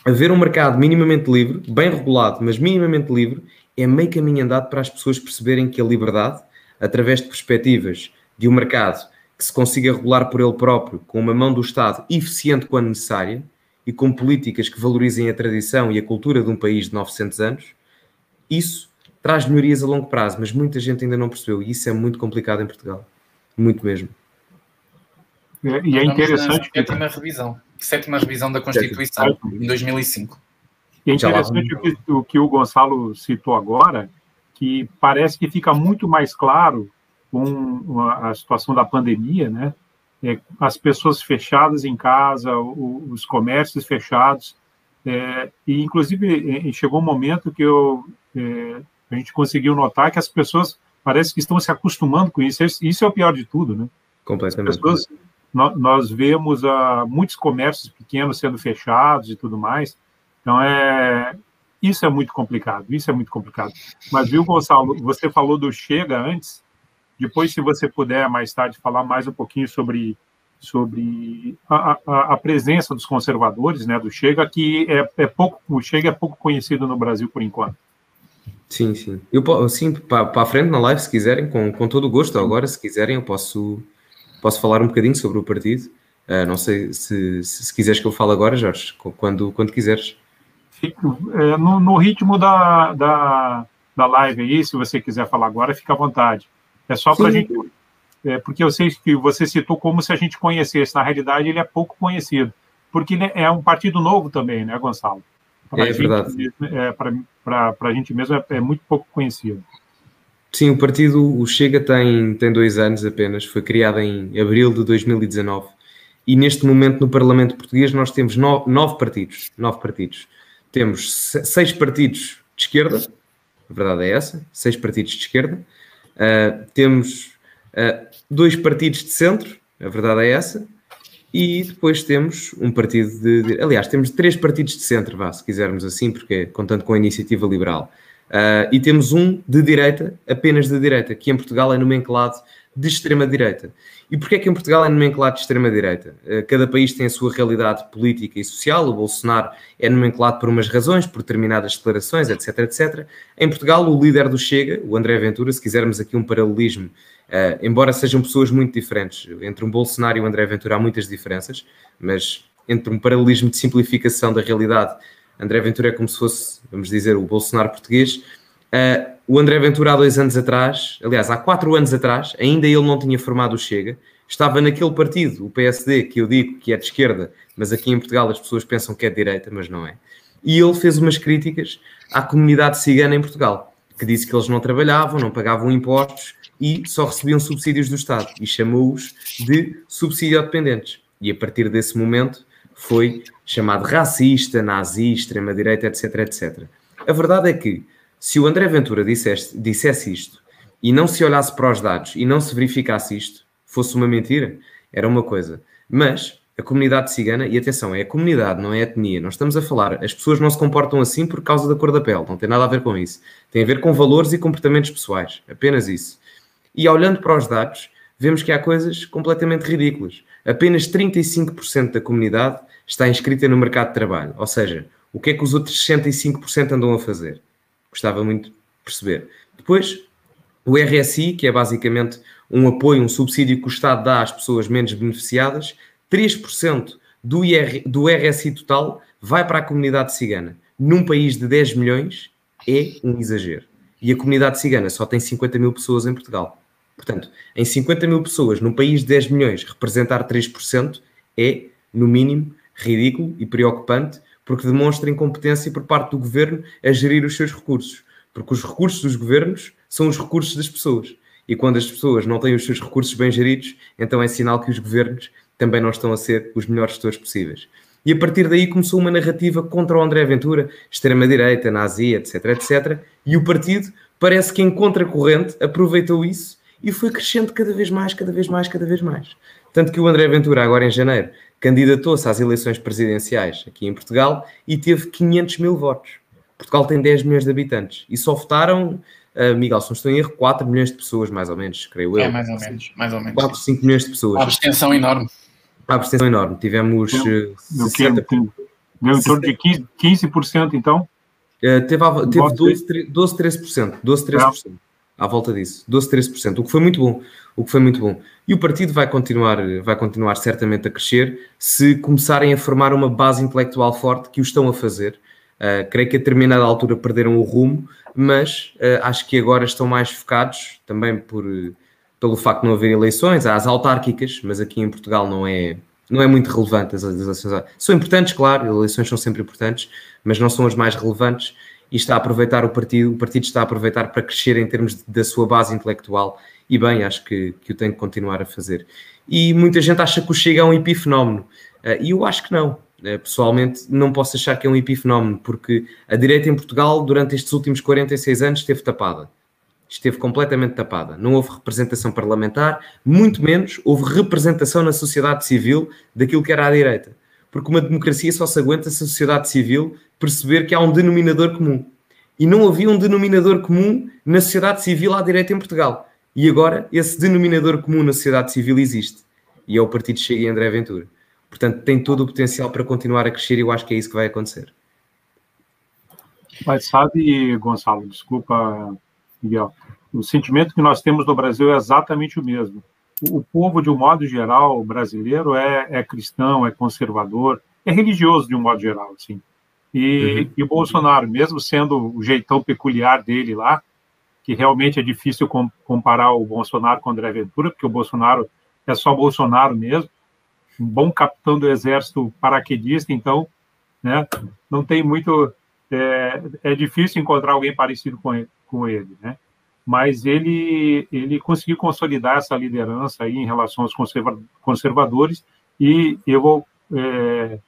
haver um mercado minimamente livre, bem regulado, mas minimamente livre, é meio caminho andado para as pessoas perceberem que a liberdade, através de perspectivas de um mercado que se consiga regular por ele próprio, com uma mão do Estado eficiente quando necessária e com políticas que valorizem a tradição e a cultura de um país de 900 anos, isso traz melhorias a longo prazo, mas muita gente ainda não percebeu e isso é muito complicado em Portugal. Muito mesmo. É, e é interessante. Sétima revisão. Sétima revisão da Constituição, em 2005. E é interessante o que, o que o Gonçalo citou agora, que parece que fica muito mais claro com a situação da pandemia, né? É, as pessoas fechadas em casa, os comércios fechados, é, e inclusive é, chegou um momento que eu, é, a gente conseguiu notar que as pessoas parece que estão se acostumando com isso. Isso é o pior de tudo, né? Completamente. As pessoas, nós, nós vemos uh, muitos comércios pequenos sendo fechados e tudo mais. Então é isso é muito complicado. Isso é muito complicado. Mas viu, Gonçalo? Você falou do Chega antes. Depois, se você puder mais tarde falar mais um pouquinho sobre sobre a, a, a presença dos conservadores, né, do Chega, que é, é pouco o Chega é pouco conhecido no Brasil por enquanto. Sim, sim. Eu sim, para a frente na live, se quiserem, com, com todo o gosto. Agora, se quiserem, eu posso, posso falar um bocadinho sobre o partido. Uh, não sei se, se, se, quiseres que eu fale agora, Jorge, quando, quando quiseres. É, no, no, ritmo da, da, da live aí, se você quiser falar agora, fica à vontade. É só para a gente. É, porque eu sei que você citou como se a gente conhecesse. Na realidade, ele é pouco conhecido. Porque ele é um partido novo também, né, Gonçalo? Pra é gente, verdade. É, para a gente mesmo é, é, muito pouco conhecido. Sim, o partido, o Chega, tem, tem dois anos apenas, foi criado em abril de 2019 e neste momento no Parlamento Português nós temos nove, nove partidos, nove partidos. Temos seis partidos de esquerda, a verdade é essa, seis partidos de esquerda. Uh, temos uh, dois partidos de centro, a verdade é essa, e depois temos um partido de, Aliás, temos três partidos de centro, vá, se quisermos assim, porque contando com a iniciativa liberal. Uh, e temos um de direita, apenas de direita, que em Portugal é nomenclado de extrema-direita. E porquê é que em Portugal é nomenclado de extrema-direita? Uh, cada país tem a sua realidade política e social. O Bolsonaro é nomenclado por umas razões, por determinadas declarações, etc, etc. Em Portugal, o líder do Chega, o André Ventura, se quisermos aqui um paralelismo Uh, embora sejam pessoas muito diferentes, entre um Bolsonaro e o André Ventura há muitas diferenças, mas entre um paralelismo de simplificação da realidade, André Ventura é como se fosse, vamos dizer, o Bolsonaro português. Uh, o André Ventura há dois anos atrás, aliás, há quatro anos atrás, ainda ele não tinha formado o Chega, estava naquele partido, o PSD, que eu digo que é de esquerda, mas aqui em Portugal as pessoas pensam que é de direita, mas não é. E ele fez umas críticas à comunidade cigana em Portugal, que disse que eles não trabalhavam, não pagavam impostos, e só recebiam subsídios do Estado e chamou-os de subsídio-dependentes. E a partir desse momento foi chamado racista, nazi, extrema-direita, etc, etc. A verdade é que se o André Ventura dissesse, dissesse isto e não se olhasse para os dados e não se verificasse isto, fosse uma mentira, era uma coisa. Mas a comunidade cigana, e atenção, é a comunidade, não é a etnia. Nós estamos a falar, as pessoas não se comportam assim por causa da cor da pele, não tem nada a ver com isso. Tem a ver com valores e comportamentos pessoais, apenas isso. E olhando para os dados, vemos que há coisas completamente ridículas. Apenas 35% da comunidade está inscrita no mercado de trabalho. Ou seja, o que é que os outros 65% andam a fazer? Gostava muito de perceber. Depois, o RSI, que é basicamente um apoio, um subsídio que o Estado dá às pessoas menos beneficiadas, 3% do, IR, do RSI total vai para a comunidade cigana. Num país de 10 milhões, é um exagero. E a comunidade cigana só tem 50 mil pessoas em Portugal. Portanto, em 50 mil pessoas, num país de 10 milhões, representar 3% é, no mínimo, ridículo e preocupante, porque demonstra incompetência por parte do governo a gerir os seus recursos. Porque os recursos dos governos são os recursos das pessoas. E quando as pessoas não têm os seus recursos bem geridos, então é sinal que os governos também não estão a ser os melhores gestores possíveis. E a partir daí começou uma narrativa contra o André Ventura, extrema-direita, nazi, etc, etc. E o partido parece que em contracorrente aproveitou isso e foi crescendo cada vez mais, cada vez mais, cada vez mais. Tanto que o André Ventura, agora em janeiro, candidatou-se às eleições presidenciais aqui em Portugal e teve 500 mil votos. Portugal tem 10 milhões de habitantes e só votaram, uh, Miguel, se não estou em erro, 4 milhões de pessoas, mais ou menos, creio eu. É, mais ou menos, mais ou menos. 4, 5 milhões de pessoas. A abstenção enorme. A abstenção enorme. Tivemos uh, 60... Deu em torno de 15%, 15% então? Uh, teve teve 12, 12, 13%. 12, 13%. É. À volta disso. 12, 13%. O que foi muito bom. O que foi muito bom. E o partido vai continuar, vai continuar certamente a crescer se começarem a formar uma base intelectual forte que o estão a fazer. Uh, creio que a determinada altura perderam o rumo, mas uh, acho que agora estão mais focados, também por, pelo facto de não haver eleições, há as autárquicas, mas aqui em Portugal não é, não é muito relevante as eleições. São importantes, claro, eleições são sempre importantes, mas não são as mais relevantes e está a aproveitar o partido, o partido está a aproveitar para crescer em termos da sua base intelectual e bem, acho que, que o tem que continuar a fazer. E muita gente acha que o Chega é um epifenómeno, uh, e eu acho que não. Uh, pessoalmente, não posso achar que é um epifenómeno, porque a direita em Portugal, durante estes últimos 46 anos, esteve tapada. Esteve completamente tapada. Não houve representação parlamentar, muito menos houve representação na sociedade civil daquilo que era a direita. Porque uma democracia só se aguenta se a sociedade civil perceber que há um denominador comum. E não havia um denominador comum na sociedade civil à direita em Portugal. E agora esse denominador comum na sociedade civil existe. E é o Partido Chega e André Ventura. Portanto, tem todo o potencial para continuar a crescer e eu acho que é isso que vai acontecer. Mas sabe, Gonçalo, desculpa, Miguel, o sentimento que nós temos no Brasil é exatamente o mesmo. O povo, de um modo geral, brasileiro, é, é cristão, é conservador, é religioso, de um modo geral, assim. E, uhum. e o Bolsonaro, mesmo sendo o jeitão peculiar dele lá, que realmente é difícil comparar o Bolsonaro com o André Ventura, porque o Bolsonaro é só Bolsonaro mesmo, um bom capitão do exército paraquedista, então, né, não tem muito, é, é difícil encontrar alguém parecido com ele, com ele, né, mas ele, ele conseguiu consolidar essa liderança aí em relação aos conserva conservadores, e eu vou, é,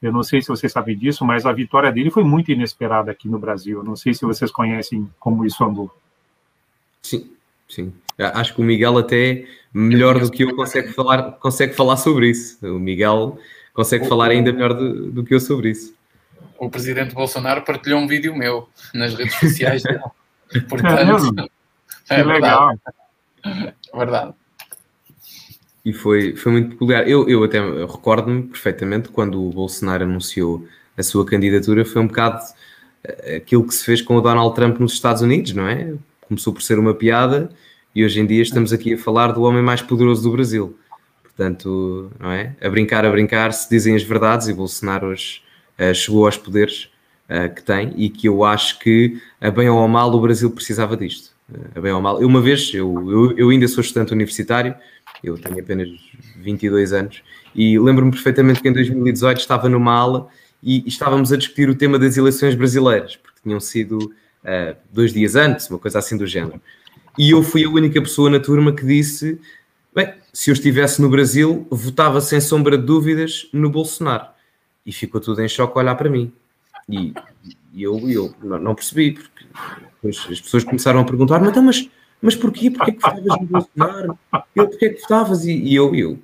eu não sei se vocês sabem disso, mas a vitória dele foi muito inesperada aqui no Brasil, eu não sei se vocês conhecem como isso andou. Sim, sim. Acho que o Miguel até melhor do que eu consegue falar, consegue falar sobre isso. O Miguel consegue o, falar ainda melhor do, do, que eu sobre isso. O presidente Bolsonaro partilhou um vídeo meu nas redes sociais dele. Portanto, é, é legal. Verdade. E foi, foi muito peculiar. Eu, eu até recordo-me perfeitamente quando o Bolsonaro anunciou a sua candidatura, foi um bocado eh, aquilo que se fez com o Donald Trump nos Estados Unidos, não é? Começou por ser uma piada e hoje em dia estamos aqui a falar do homem mais poderoso do Brasil. Portanto, não é? A brincar, a brincar, se dizem as verdades e Bolsonaro hoje uh, chegou aos poderes uh, que tem e que eu acho que, a bem ou a mal, o Brasil precisava disto. Uh, a bem ou a mal. Eu, uma vez, eu, eu, eu ainda sou estudante universitário, eu tenho apenas 22 anos, e lembro-me perfeitamente que em 2018 estava numa aula e, e estávamos a discutir o tema das eleições brasileiras, porque tinham sido uh, dois dias antes, uma coisa assim do género. E eu fui a única pessoa na turma que disse: bem, se eu estivesse no Brasil, votava sem sombra de dúvidas no Bolsonaro. E ficou tudo em choque a olhar para mim. E, e eu, eu não percebi, porque as pessoas começaram a perguntar: mas, então, mas, mas porquê? Porquê que votavas no Bolsonaro? Eu, porquê que votavas? E, e eu, eu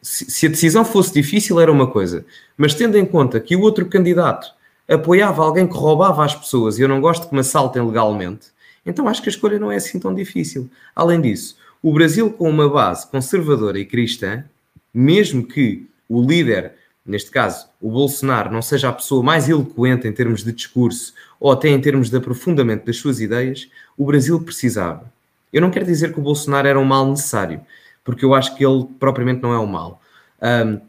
se, se a decisão fosse difícil, era uma coisa, mas tendo em conta que o outro candidato apoiava alguém que roubava as pessoas e eu não gosto que me assaltem legalmente, então acho que a escolha não é assim tão difícil. Além disso, o Brasil com uma base conservadora e cristã, mesmo que o líder, neste caso o Bolsonaro, não seja a pessoa mais eloquente em termos de discurso ou até em termos de aprofundamento das suas ideias, o Brasil precisava. Eu não quero dizer que o Bolsonaro era um mal necessário, porque eu acho que ele propriamente não é um mal. Um,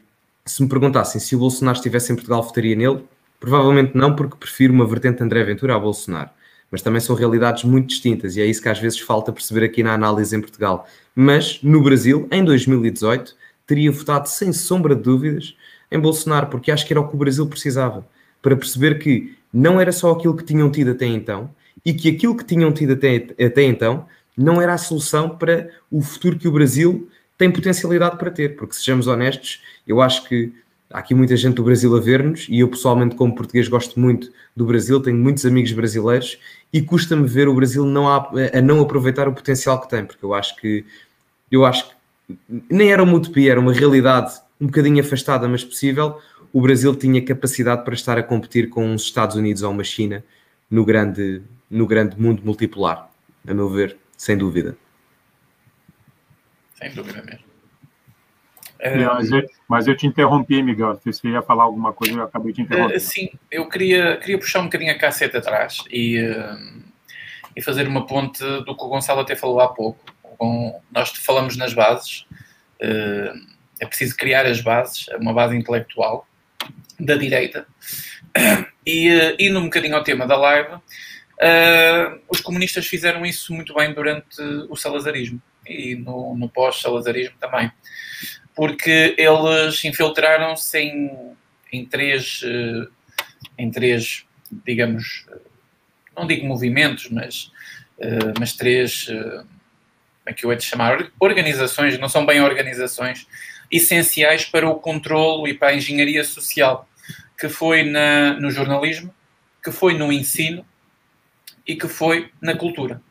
se me perguntassem se o Bolsonaro estivesse em Portugal, votaria nele, Provavelmente não, porque prefiro uma vertente André Ventura a Bolsonaro. Mas também são realidades muito distintas e é isso que às vezes falta perceber aqui na análise em Portugal. Mas no Brasil, em 2018, teria votado sem sombra de dúvidas em Bolsonaro, porque acho que era o que o Brasil precisava para perceber que não era só aquilo que tinham tido até então e que aquilo que tinham tido até, até então não era a solução para o futuro que o Brasil tem potencialidade para ter. Porque, sejamos honestos, eu acho que há aqui muita gente do Brasil a ver-nos e eu pessoalmente como português gosto muito do Brasil, tenho muitos amigos brasileiros e custa-me ver o Brasil não a, a, não aproveitar o potencial que tem, porque eu acho que eu acho que nem era uma utopia, era uma realidade um bocadinho afastada, mas possível. O Brasil tinha capacidade para estar a competir com os Estados Unidos ou uma China no grande, no grande mundo multipolar, a meu ver, sem dúvida. Sem dúvida mesmo. É, mas, eu, mas, eu, te interrompi, Miguel. Você ia falar alguma coisa, eu acabei de interromper. Uh, sim, eu queria, queria puxar um bocadinho a caceta atrás e, uh, e fazer uma ponte do que o Gonçalo até falou há pouco. Com, nós falamos nas bases, uh, é preciso criar as bases, uma base intelectual da direita. E uh, indo um bocadinho ao tema da live, os comunistas fizeram isso muito bem durante o salazarismo e no, no pós-salazarismo também porque eles infiltraram-se em, em três, eh, em três, digamos, não digo movimentos, mas, eh, mas três, eh, como é que eu hei de chamar? Organizações, não são bem organizações, essenciais para o controlo e para a engenharia social, que foi na, no jornalismo, que foi no ensino e que foi na cultura.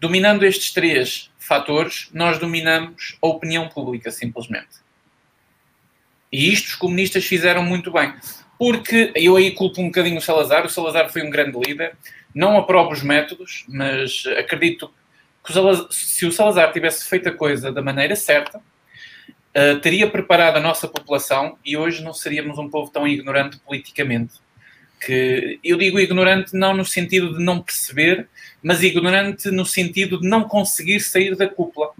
Dominando estes três fatores, nós dominamos a opinião pública, simplesmente. E isto os comunistas fizeram muito bem. Porque eu aí culpo um bocadinho o Salazar. O Salazar foi um grande líder. Não aprovo os métodos, mas acredito que o Salazar, se o Salazar tivesse feito a coisa da maneira certa, uh, teria preparado a nossa população e hoje não seríamos um povo tão ignorante politicamente que eu digo ignorante não no sentido de não perceber, mas ignorante no sentido de não conseguir sair da cúpula.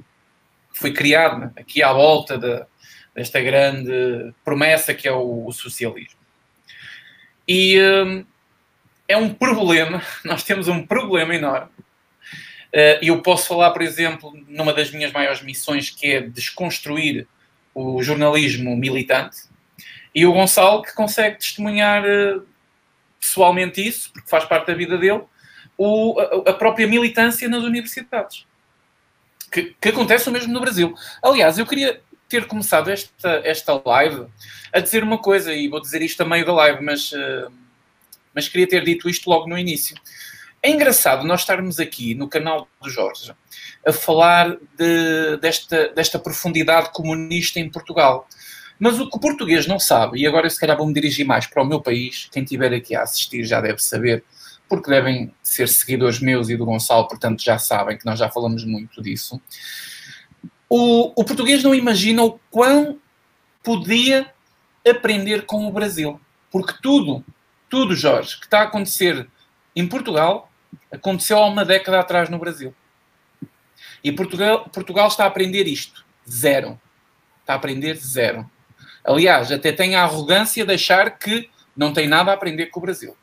Foi criado né, aqui à volta de, desta grande promessa que é o, o socialismo. E hum, é um problema, nós temos um problema enorme. Uh, eu posso falar, por exemplo, numa das minhas maiores missões, que é desconstruir o jornalismo militante, e o Gonçalo que consegue testemunhar uh, pessoalmente isso, porque faz parte da vida dele, o, a, a, própria militância nas universidades. Que, que, acontece o mesmo no Brasil. Aliás, eu queria ter começado esta, esta live a dizer uma coisa, e vou dizer isto a meio da live, mas, uh, mas queria ter dito isto logo no início. É engraçado nós estarmos aqui no canal do Jorge a falar de, desta, desta profundidade comunista em Portugal. Mas o que o português não sabe, e agora se calhar vou-me dirigir mais para o meu país, quem estiver aqui a assistir já deve saber, porque devem ser seguidores meus e do Gonçalo, portanto já sabem que nós já falamos muito disso. O, o português não imagina o quão podia aprender com o Brasil. Porque tudo, tudo, Jorge, que está a acontecer em Portugal, aconteceu há uma década atrás no Brasil. E Portugal, Portugal está a aprender isto. Zero. Está a aprender zero. Aliás, até tem a arrogância de achar que não tem nada a aprender com o Brasil.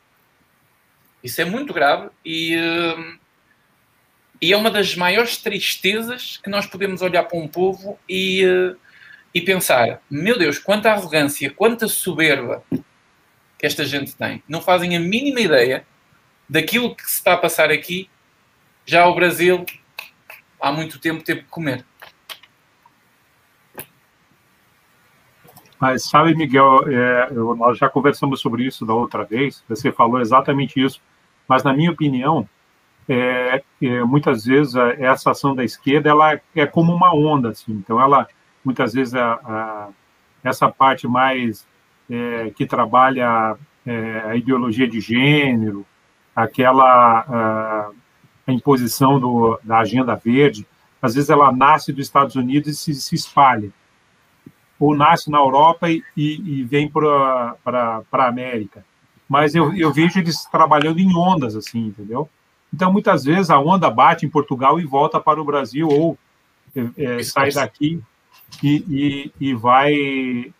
Isso é muito grave e, uh, e é uma das maiores tristezas que nós podemos olhar para um povo e, uh, e pensar: meu Deus, quanta arrogância, quanta soberba que esta gente tem. Não fazem a mínima ideia daquilo que se está a passar aqui. Já o Brasil há muito tempo teve que comer. Mas sabe, Miguel, é, eu, nós já conversamos sobre isso da outra vez. Você falou exatamente isso. Mas na minha opinião, é, é, muitas vezes essa ação da esquerda ela é como uma onda, assim. Então ela muitas vezes a, a, essa parte mais é, que trabalha é, a ideologia de gênero, aquela a, a imposição do, da agenda verde, às vezes ela nasce dos Estados Unidos e se, se espalha ou nasce na Europa e, e vem para a América. Mas eu, eu vejo eles trabalhando em ondas, assim, entendeu? Então, muitas vezes, a onda bate em Portugal e volta para o Brasil, ou é, sai daqui e, e, e vai,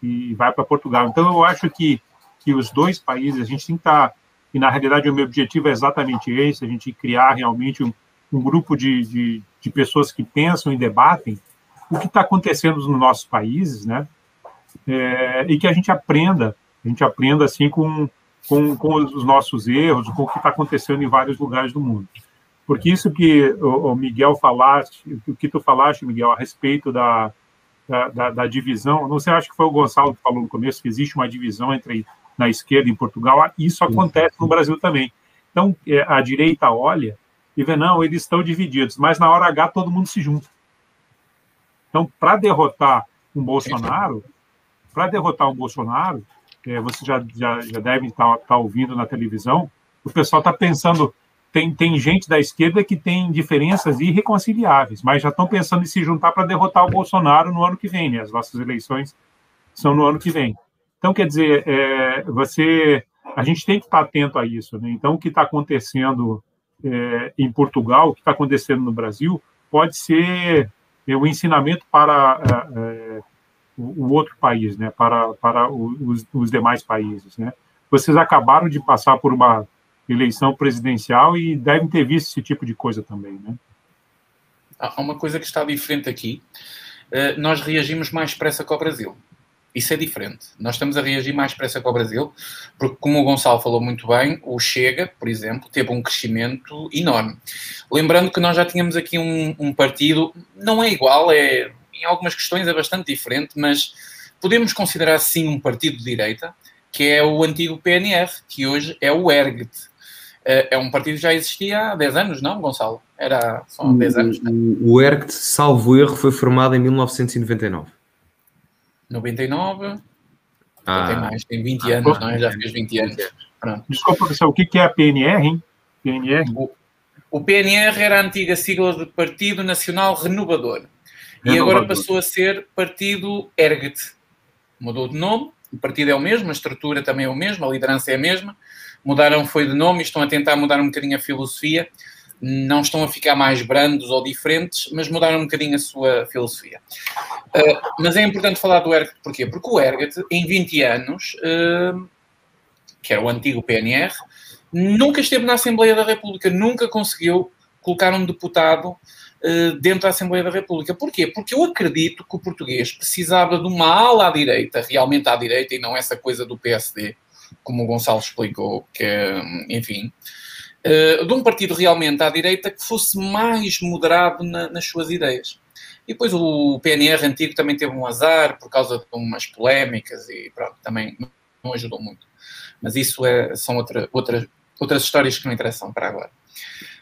e vai para Portugal. Então, eu acho que, que os dois países, a gente tem que estar. Tá, e, na realidade, o meu objetivo é exatamente esse: a gente criar realmente um, um grupo de, de, de pessoas que pensam e debatem o que está acontecendo nos nossos países, né? É, e que a gente aprenda, a gente aprenda assim com, com, com os nossos erros, com o que está acontecendo em vários lugares do mundo. Porque isso que o, Miguel falaste, o que tu falaste, Miguel, a respeito da, da, da, da divisão, não sei, acho que foi o Gonçalo que falou no começo que existe uma divisão entre na esquerda em Portugal, isso acontece no Brasil também. Então, é, a direita olha e vê, não, eles estão divididos, mas na hora H todo mundo se junta. Então, para derrotar um Bolsonaro, para derrotar um Bolsonaro, é, vocês já, já, já devem estar tá, tá ouvindo na televisão, o pessoal está pensando tem, tem gente da esquerda que tem diferenças irreconciliáveis, mas já estão pensando em se juntar para derrotar o Bolsonaro no ano que vem, né? As nossas eleições são no ano que vem. Então, quer dizer, é, você, a gente tem que estar atento a isso, né? Então, o que está acontecendo é, em Portugal, o que está acontecendo no Brasil, pode ser o ensinamento para é, é o, outro país, né? Para, para os, os demais países, né? Vocês acabaram de passar por uma eleição presidencial e devem ter visto esse tipo de coisa também, né? Há uma coisa que está diferente aqui. Uh, nós reagimos mais depressa que o Brasil. Isso é diferente. Nós estamos a reagir mais depressa que o Brasil, porque, como o Gonçalo falou muito bem, o Chega, por exemplo, teve um crescimento enorme. Lembrando que nós já tínhamos aqui um, um partido, não é igual, é, em algumas questões é bastante diferente, mas podemos considerar sim um partido de direita, que é o antigo PNR, que hoje é o ERGT. É, é um partido que já existia há 10 anos, não, Gonçalo? Era só há 10 anos. O, o ERGT, salvo erro, foi formado em 1999. 99? Ah. Tem mais, tem 20 ah, anos, não é? Já fez 20 anos. Pronto. Desculpa, professor, o que é a PNR, hein? PNR? O, o PNR era a antiga sigla de Partido Nacional Renovador. Renovador. E agora passou a ser Partido ERGT. Mudou de nome, o partido é o mesmo, a estrutura também é o mesmo, a liderança é a mesma, mudaram foi de nome e estão a tentar mudar um bocadinho a filosofia. Não estão a ficar mais brandos ou diferentes, mas mudaram um bocadinho a sua filosofia. Uh, mas é importante falar do ERGT, porquê? Porque o ERGT, em 20 anos, uh, que era o antigo PNR, nunca esteve na Assembleia da República, nunca conseguiu colocar um deputado uh, dentro da Assembleia da República. Porquê? Porque eu acredito que o português precisava de uma ala à direita, realmente à direita, e não essa coisa do PSD, como o Gonçalo explicou, que, enfim, uh, de um partido realmente à direita que fosse mais moderado na, nas suas ideias. E depois o PNR antigo também teve um azar por causa de umas polémicas e pronto, também não ajudou muito. Mas isso é, são outra, outra, outras histórias que não interessam para agora.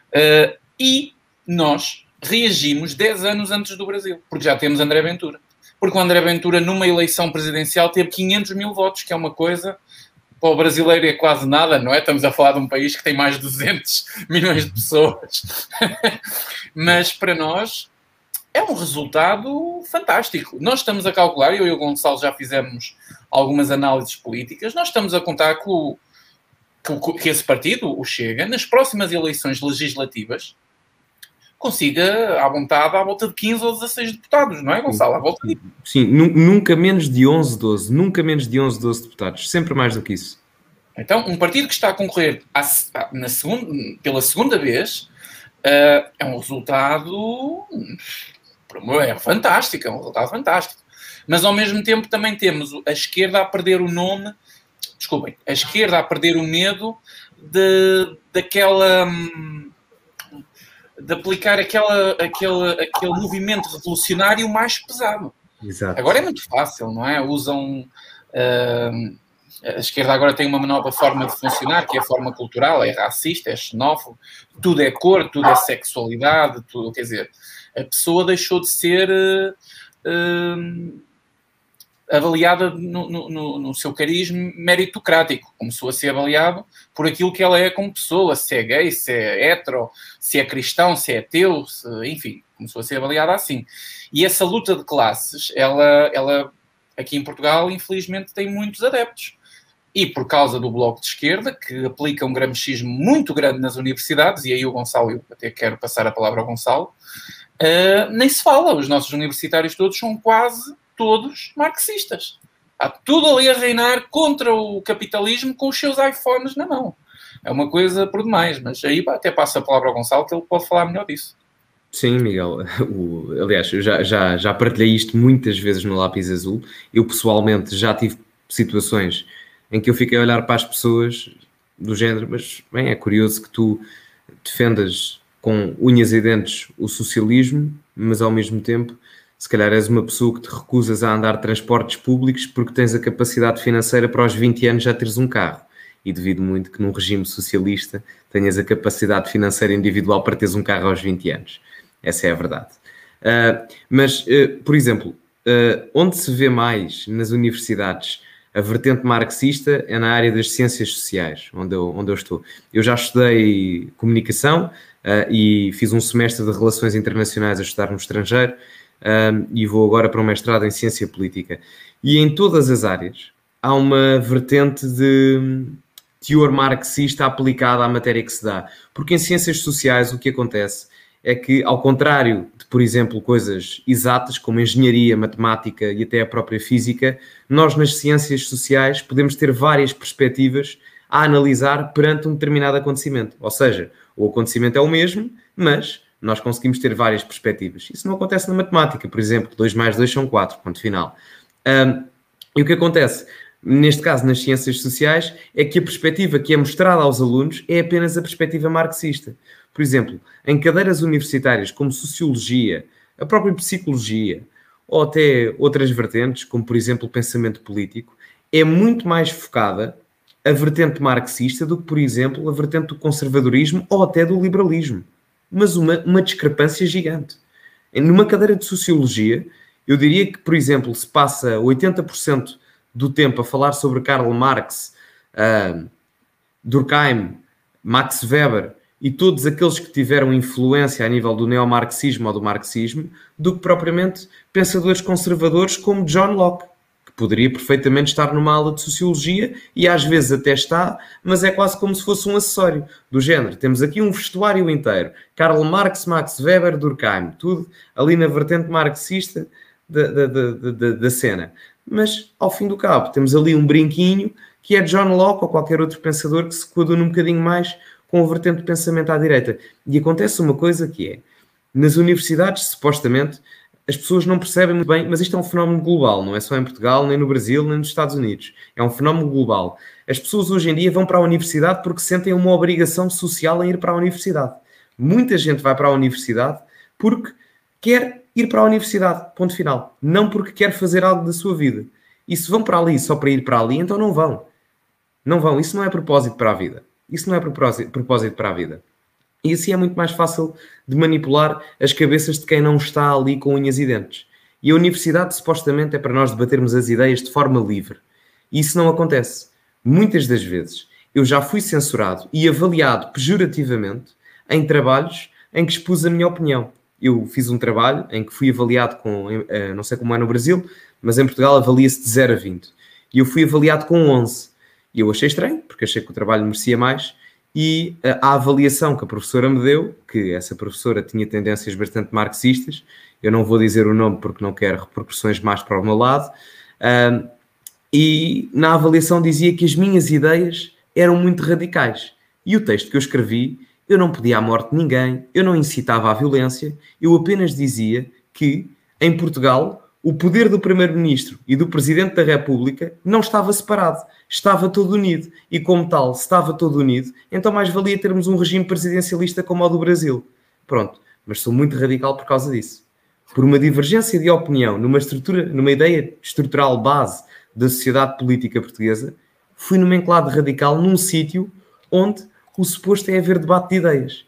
Uh, e nós reagimos 10 anos antes do Brasil, porque já temos André Ventura. Porque o André Ventura, numa eleição presidencial, teve 500 mil votos, que é uma coisa para o brasileiro é quase nada, não é? Estamos a falar de um país que tem mais de 200 milhões de pessoas. Mas para nós é um resultado fantástico. Nós estamos a calcular, eu e o Gonçalo já fizemos algumas análises políticas, nós estamos a contar que, que esse partido, o Chega, nas próximas eleições legislativas, consiga, à vontade, à volta de 15 ou 16 deputados, não é, Gonçalo? À volta de... Sim, nunca menos de 11, 12, nunca menos de 11, 12 deputados, sempre mais do que isso. Então, um partido que está a concorrer à, na segunda, pela segunda vez uh, é um resultado é fantástico, é um resultado fantástico. Mas ao mesmo tempo também temos a esquerda a perder o nome, desculpem, a esquerda a perder o medo de, daquela. Hum, de aplicar aquela, aquele, aquele movimento revolucionário mais pesado. Exato. Agora é muito fácil, não é? Usam. Uh, a esquerda agora tem uma nova forma de funcionar, que é a forma cultural, é racista, é xenófobo, tudo é cor, tudo é sexualidade, tudo, quer dizer, a pessoa deixou de ser uh, uh, avaliada no, no, no, seu carisma meritocrático, começou a ser avaliado por aquilo que ela é como pessoa, se é gay, se é hetero, se é cristão, se é ateu, se, enfim, começou a ser avaliada assim. E essa luta de classes, ela, ela aqui em Portugal, infelizmente, tem muitos adeptos. E por causa do Bloco de Esquerda, que aplica um gramscismo muito grande nas universidades, e aí o Gonçalo, eu até quero passar a palavra ao Gonçalo, uh, nem se fala, os nossos universitários todos são quase todos marxistas. Há tudo ali a reinar contra o capitalismo com os seus iPhones na mão. É uma coisa por demais, mas aí até passo a palavra ao Gonçalo que ele pode falar melhor disso. Sim, Miguel. O, aliás, eu já, já, já partilhei isto muitas vezes no lápis azul. Eu pessoalmente já tive situações em que eu fiquei a olhar para as pessoas do género, mas bem, é curioso que tu defendas com unhas e dentes o socialismo, mas ao mesmo tempo se calhar és uma pessoa que te recusas a andar transportes públicos porque tens a capacidade financeira para aos 20 anos já teres um carro. E devido muito que num regime socialista tenhas a capacidade financeira individual para teres um carro aos 20 anos. Essa é a verdade. Uh, mas, uh, por exemplo, uh, onde se vê mais nas universidades A vertente marxista é na área das ciências sociais, onde eu, onde eu estou. Eu já estudei comunicação e fiz um semestre de relações internacionais a estudar no estrangeiro uh, e vou agora para um mestrado em ciência política. E em todas as áreas há uma vertente de teor marxista aplicada à matéria que se dá. Porque em ciências sociais o que acontece é que, ao contrário de, por exemplo, coisas exatas como engenharia, matemática e até a própria física, nós nas ciências sociais podemos ter várias perspectivas a analisar perante um determinado acontecimento. Ou seja, o acontecimento é o mesmo, mas nós conseguimos ter várias perspectivas. Isso não acontece na matemática, por exemplo, 2 mais 2 são 4, ponto final. Um, e o que acontece? Neste caso, nas ciências sociais, é que a perspectiva que é mostrada aos alunos é apenas a perspectiva marxista. Por exemplo, em cadeiras universitárias como Sociologia, a própria Psicologia, ou até outras vertentes, como por exemplo o pensamento político, é muito mais focada a vertente marxista do que, por exemplo, a vertente do conservadorismo ou até do liberalismo. Mas uma, uma discrepância gigante. Numa cadeira de Sociologia, eu diria que, por exemplo, se passa 80% do tempo a falar sobre Karl Marx, uh, Durkheim, Max Weber e todos aqueles que tiveram influência a nível do neomarxismo ou do marxismo, do que propriamente pensadores conservadores como John Locke, poderia perfeitamente estar numa aula de sociologia e às vezes até está, mas é quase como se fosse um acessório do género. Temos aqui um vestuário inteiro: Karl Marx, Max Weber, Durkheim, tudo ali na vertente marxista da, da, da, da cena. Mas ao fim do cabo, temos ali um brinquinho que é John Locke ou qualquer outro pensador que se coaduna um bocadinho mais com o vertente de pensamento à direita. E acontece uma coisa que é, nas universidades, supostamente, as pessoas não percebem muito bem, mas isto é um fenómeno global, não é só em Portugal, nem no Brasil, nem nos Estados Unidos. É um fenómeno global. As pessoas hoje em dia vão para a universidade porque sentem uma obrigação social em ir para a universidade. Muita gente vai para a universidade porque quer ir para a universidade, ponto final. Não porque quer fazer algo da sua vida. E se vão para ali só para ir para ali, então não vão. Não vão. Isso não é propósito para a vida. Isso não é propósito, para a vida. E assim é muito mais fácil de manipular as cabeças de quem não está ali com unhas e dentes. E a universidade, supostamente, é para nós debatermos as ideias de forma livre. E isso não acontece. Muitas das vezes eu já fui censurado e avaliado pejorativamente em trabalhos em que expus a minha opinião. Eu fiz um trabalho em que fui avaliado com, eh, não sei como é no Brasil, mas em Portugal avalia-se de 0 a 20. E eu fui avaliado com 11. E eu achei estranho, porque achei que o trabalho merecia mais, e a, avaliação que a professora me deu, que essa professora tinha tendências bastante marxistas, eu não vou dizer o nome porque não quero repercussões mais para o meu lado, e na avaliação dizia que as minhas ideias eram muito radicais. E o texto que eu escrevi, eu não pedia a morte de ninguém, eu não incitava à violência, eu apenas dizia que em Portugal o poder do Primeiro-Ministro e do Presidente da República não estava separado, estava todo unido. E, como tal, se estava todo unido, então mais valia termos um regime presidencialista como o do Brasil. Pronto, mas sou muito radical por causa disso. Por uma divergência de opinião numa estrutura, numa ideia estrutural base da sociedade política portuguesa, fui nomenclado radical num sítio onde o suposto é haver debate de ideias.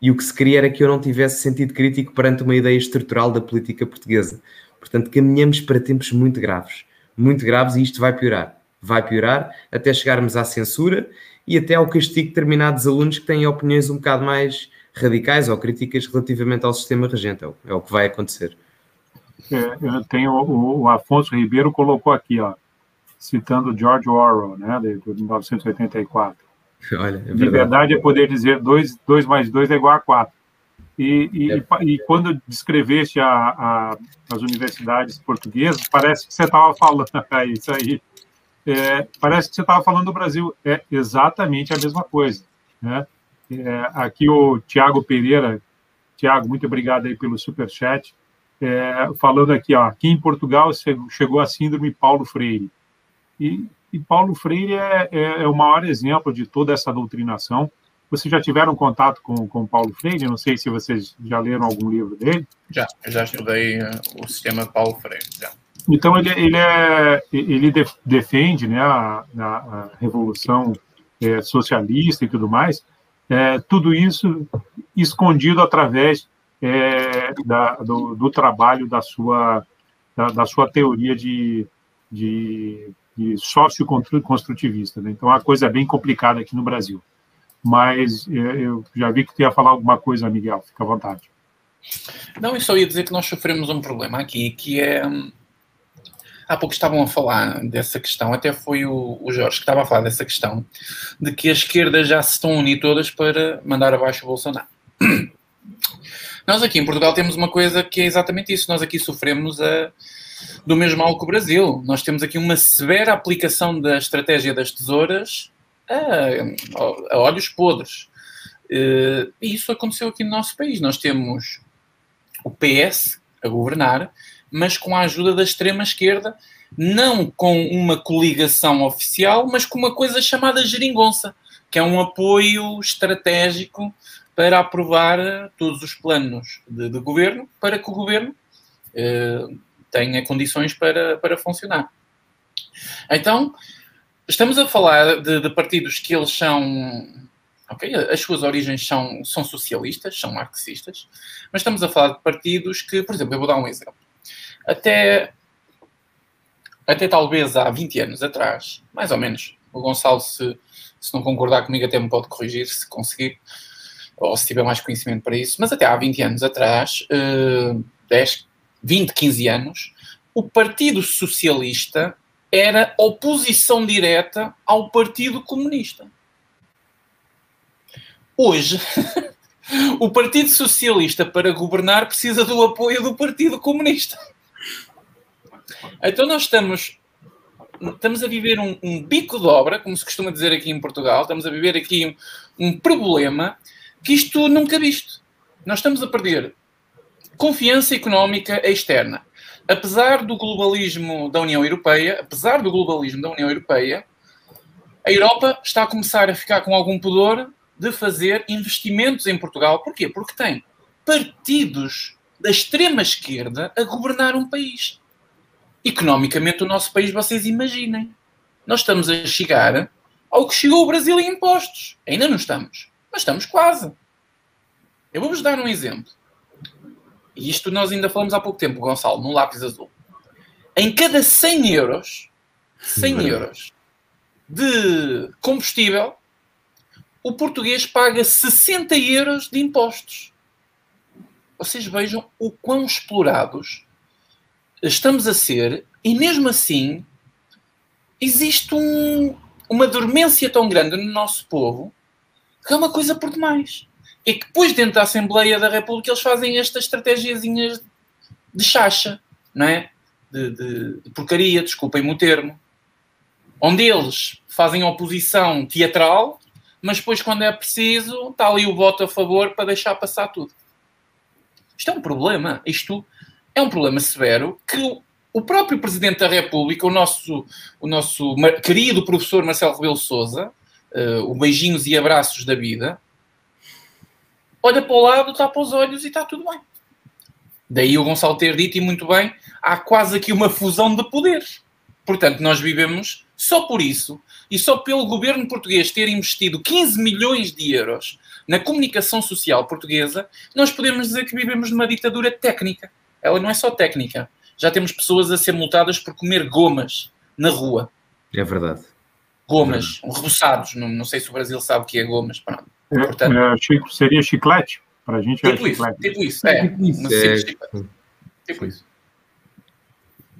E o que se queria era que eu não tivesse sentido crítico perante uma ideia estrutural da política portuguesa. Portanto, caminhamos para tempos muito graves, muito graves, e isto vai piorar. Vai piorar até chegarmos à censura e até ao castigo de determinados alunos que têm opiniões um bocado mais radicais ou críticas relativamente ao sistema regente. É o é que vai acontecer. É, eu tenho o, o, Afonso Ribeiro colocou aqui, ó, citando George Orwell, né, de, de 1984. Olha, é Liberdade é poder dizer 2 mais 2 é igual a 4. E, e, é. e, quando descreveste a, a, as universidades portuguesas, parece que você estava falando, é isso aí, é, parece que você estava falando do Brasil. É exatamente a mesma coisa. Né? É, aqui o Tiago Pereira, Tiago, muito obrigado aí pelo superchat, é, falando aqui, ó, aqui em Portugal chegou a síndrome Paulo Freire. E, e Paulo Freire é, é, é o maior exemplo de toda essa doutrinação, vocês já tiveram contato com, com Paulo Freire? Não sei se vocês já leram algum livro dele. Já, eu já estudei uh, o sistema de Paulo Freire. Já. Então ele, ele, é, ele defende né, a, a revolução é, socialista e tudo mais. É, tudo isso escondido através é, da, do, do, trabalho da sua, da, da sua teoria de, de e sócio-construtivista. Né? Então, a coisa é bem complicada aqui no Brasil. Mas é, eu já vi que tu ia falar alguma coisa, Miguel. Fica à vontade. Não, eu só ia dizer que nós sofremos um problema aqui, que é... Hum, há pouco estavam a falar dessa questão, até foi o, o Jorge que estava a falar dessa questão, de que a esquerda já se estão a unir todas para mandar abaixo o Bolsonaro. Nós aqui em Portugal temos uma coisa que é exatamente isso. Nós aqui sofremos a, do mesmo mal que o Brasil. Nós temos aqui uma severa aplicação da estratégia das tesouras a, a olhos podres. Uh, e isso aconteceu aqui no nosso país. Nós temos o PS a governar, mas com a ajuda da extrema-esquerda, não com uma coligação oficial, mas com uma coisa chamada geringonça, que é um apoio estratégico para aprovar todos os planos de, de governo, para que o governo eh, tenha condições para, para funcionar. Então, estamos a falar de, de partidos que eles são Okay? As suas origens são, são socialistas, são marxistas, mas estamos a falar de partidos que, por exemplo, eu vou dar um exemplo. Até, até talvez há 20 anos atrás, mais ou menos, o Gonçalo, se, se não concordar comigo, até me pode corrigir se conseguir, ou se tiver mais conhecimento para isso, mas até há 20 anos atrás, uh, 10, 20, 15 anos, o Partido Socialista era oposição direta ao Partido Comunista. Hoje, o Partido Socialista, para governar, precisa do apoio do Partido Comunista. Então, nós estamos, estamos a viver um, um bico de obra, como se costuma dizer aqui em Portugal, estamos a viver aqui um, um problema que isto nunca visto. Nós estamos a perder confiança económica externa. Apesar do globalismo da União Europeia, apesar do globalismo da União Europeia, a Europa está a começar a ficar com algum pudor de fazer investimentos em Portugal. Porquê? Porque tem partidos da extrema esquerda a governar um país. Economicamente, o nosso país, vocês imaginem. Nós estamos a chegar ao que chegou o Brasil em impostos. Ainda não estamos. Mas estamos quase. Eu vou-vos dar um exemplo. E isto nós ainda falamos há pouco tempo, Gonçalo, no lápis azul. Em cada 100 euros, 100 euros de combustível, o português paga 60 euros de impostos. Vocês vejam o quão explorados estamos a ser, e mesmo assim existe um, uma dormência tão grande no nosso povo que é uma coisa por demais. É que depois dentro da Assembleia da República eles fazem estas estratégiazinhas de chacha, não é? De, de, de porcaria, desculpem-me o termo. Onde eles fazem oposição teatral, mas depois quando é preciso está ali o voto a favor para deixar passar tudo. Isto é um problema. Isto é um problema severo que o próprio Presidente da República, o nosso, o nosso querido professor Marcelo Rebelo Souza, uh, o beijinhos e abraços da vida, olha para o lado, tapa os olhos e está tudo bem. Daí o Gonçalo ter dito, e muito bem, há quase aqui uma fusão de poderes. Portanto, nós vivemos só por isso e só pelo governo português ter investido 15 milhões de euros na comunicação social portuguesa, nós podemos dizer que vivemos numa ditadura técnica. Ela não é só técnica. Já temos pessoas a ser multadas por comer gomas na rua. É verdade gomas, um reboçados. Não, não sei se o Brasil sabe o que é gomas. Pronto. É, Portanto, é, seria chiclete? Para a gente tipo é isso, chiclete. Tipo isso, é. Tipo isso. É, tipo isso.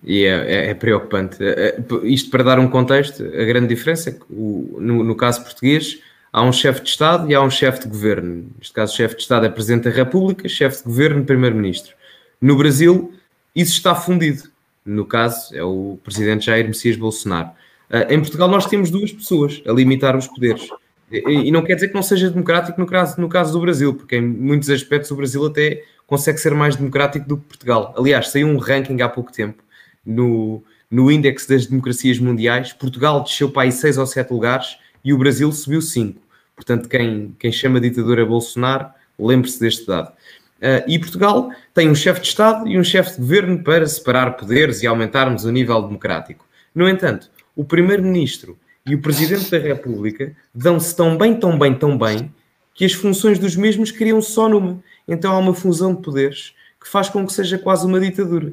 E é, é, é preocupante. É, é, isto para dar um contexto, a grande diferença é que o, no, no, caso português há um chefe de Estado e há um chefe de governo. Neste caso, o chefe de Estado é Presidente da República, chefe de governo, Primeiro-Ministro. No Brasil, isso está fundido. No caso, é o Presidente Jair Messias Bolsonaro. Uh, em Portugal nós temos duas pessoas a limitar os poderes. E, não quer dizer que não seja democrático no caso, no caso do Brasil, porque em muitos aspectos o Brasil até consegue ser mais democrático do que Portugal. Aliás, saiu um ranking há pouco tempo no, no índice das democracias mundiais. Portugal desceu para aí 6 ou 7 lugares e o Brasil subiu 5. Portanto, quem, quem chama ditadura Bolsonaro, lembre-se deste dado. Uh, e Portugal tem um chefe de Estado e um chefe de governo para separar poderes e aumentarmos o nível democrático. No entanto, o Primeiro-Ministro e o Presidente da República dão-se tão bem, tão bem, tão bem, que as funções dos mesmos criam só numa. Então há uma fusão de poderes que faz com que seja quase uma ditadura.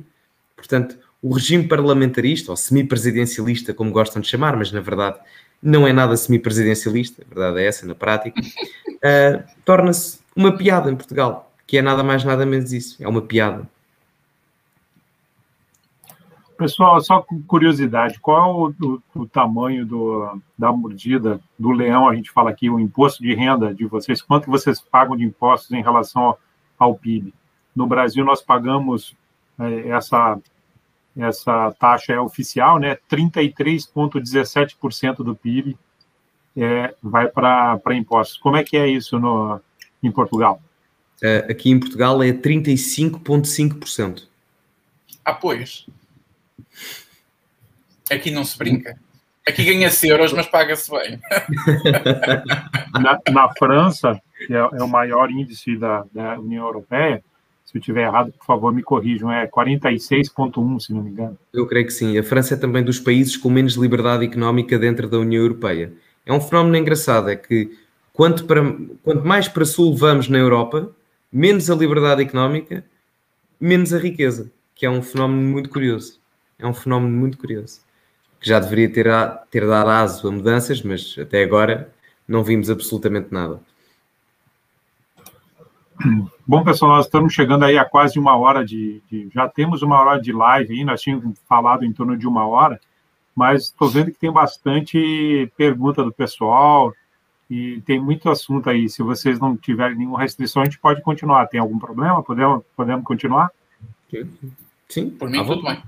Portanto, o regime parlamentarista, ou semipresidencialista, como gostam de chamar, mas na verdade não é nada semipresidencialista, a verdade é essa na prática, uh, torna-se uma piada em Portugal, que é nada mais nada menos isso, é uma piada. Pessoal, só curiosidade, qual é o, o, o, tamanho do, da mordida do leão? A gente fala aqui, o imposto de renda de vocês, quanto vocês pagam de impostos em relação ao, ao PIB? No Brasil, nós pagamos é, essa, essa taxa é oficial, né? 33,17% do PIB é, vai para impostos. Como é que é isso no, em Portugal? Uh, aqui em Portugal é 35,5%. Ah, pois. Aqui não se brinca. Aqui ganha-se euros, mas paga-se bem. na, na, França, que é, é, o maior índice da, da União Europeia, se eu estiver errado, por favor, me corrijam, é 46,1, se não me engano. Eu creio que sim. A França é também dos países com menos liberdade económica dentro da União Europeia. É um fenómeno engraçado, é que quanto, para, quanto mais para sul vamos na Europa, menos a liberdade económica, menos a riqueza, que é um fenómeno muito curioso. É um fenómeno muito curioso. Que já deveria ter, ter dado aso a mudanças, mas até agora não vimos absolutamente nada. Bom, pessoal, nós estamos chegando aí a quase uma hora de, de, Já temos uma hora de live aí, nós tínhamos falado em torno de uma hora, mas estou vendo que tem bastante pergunta do pessoal e tem muito assunto aí. Se vocês não tiverem nenhuma restrição, a gente pode continuar. Tem algum problema? Podemos, podemos continuar? Sim, por mim, tudo bem.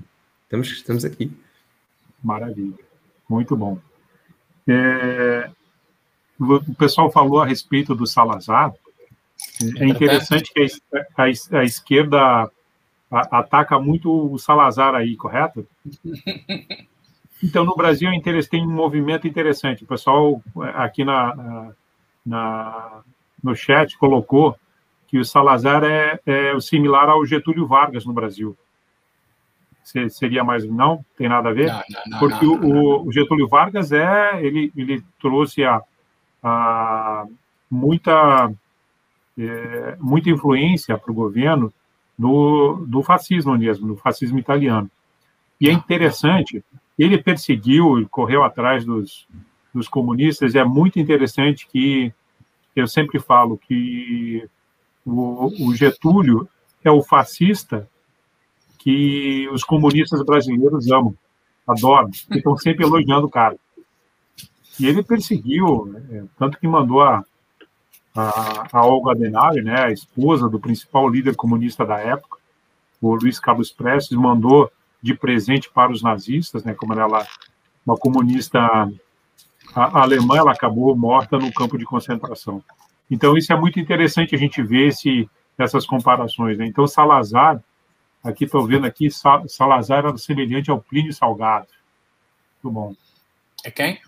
Estamos, estamos aqui. Maravilha. Muito bom. É, o pessoal falou a respeito do Salazar. É interessante que a, a, a esquerda a, ataca muito o Salazar aí, correto? Então, no Brasil tem um movimento interessante. O pessoal aqui na, na, no chat colocou que o Salazar é, é o similar ao Getúlio Vargas no Brasil seria mais não? Tem nada a ver? Não, não, porque não, o, o, Getúlio Vargas é ele ele trouxe a, a muita é, muita influência para o governo do, do fascismo mesmo do fascismo italiano. E é interessante ele perseguiu e correu atrás dos, dos comunistas é muito interessante que eu sempre falo que o, o Getúlio é o fascista que os comunistas brasileiros amam, adoram, estão sempre elogiando o cara. E ele perseguiu, né, tanto que mandou a, a, a Olga Adenauer, né, a esposa do principal líder comunista da época, o Luiz Carlos Prestes, mandou de presente para os nazistas, né, como ela uma comunista alemã, ela acabou morta no campo de concentração. Então isso é muito interessante a gente ver esse, essas comparações. Né? Então Salazar Aqui estou vendo aqui, Salazar era semelhante ao Plínio Salgado. Muito bom. É quem?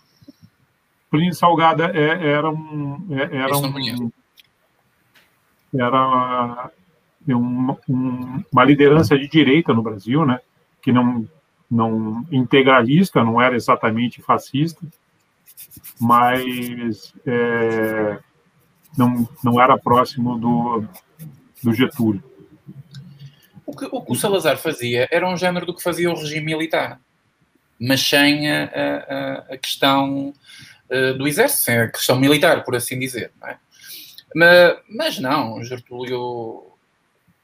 Plínio Salgado é, era um... É, era um era um, um, uma liderança de direita no Brasil, né? Que não, não integralista, não era exatamente fascista, mas é, não, não era próximo do, do Getúlio. O que, o que o Salazar fazia era um género do que fazia o regime militar, mas sem a, a, a questão do exército, sem a questão militar, por assim dizer. Não é? mas, mas, não, Gertúlio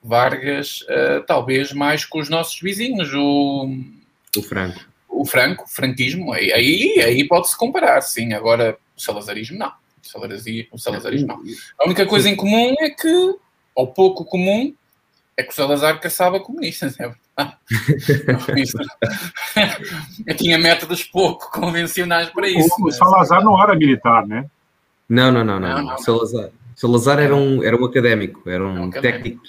Vargas, uh, talvez mais com os nossos vizinhos, o, o Franco. O Franco, o franquismo, aí, aí pode-se comparar, sim. Agora, o salazarismo, não. O salazarismo, o salazarismo, não. A única coisa em comum é que, ou pouco comum, é que o Salazar caçava comunistas, é Eu tinha métodos pouco convencionais para isso. O, o Salazar não era militar, né? Não, não, não, não. não, não. Salazar, Salazar era um, era um académico, era um, um técnico,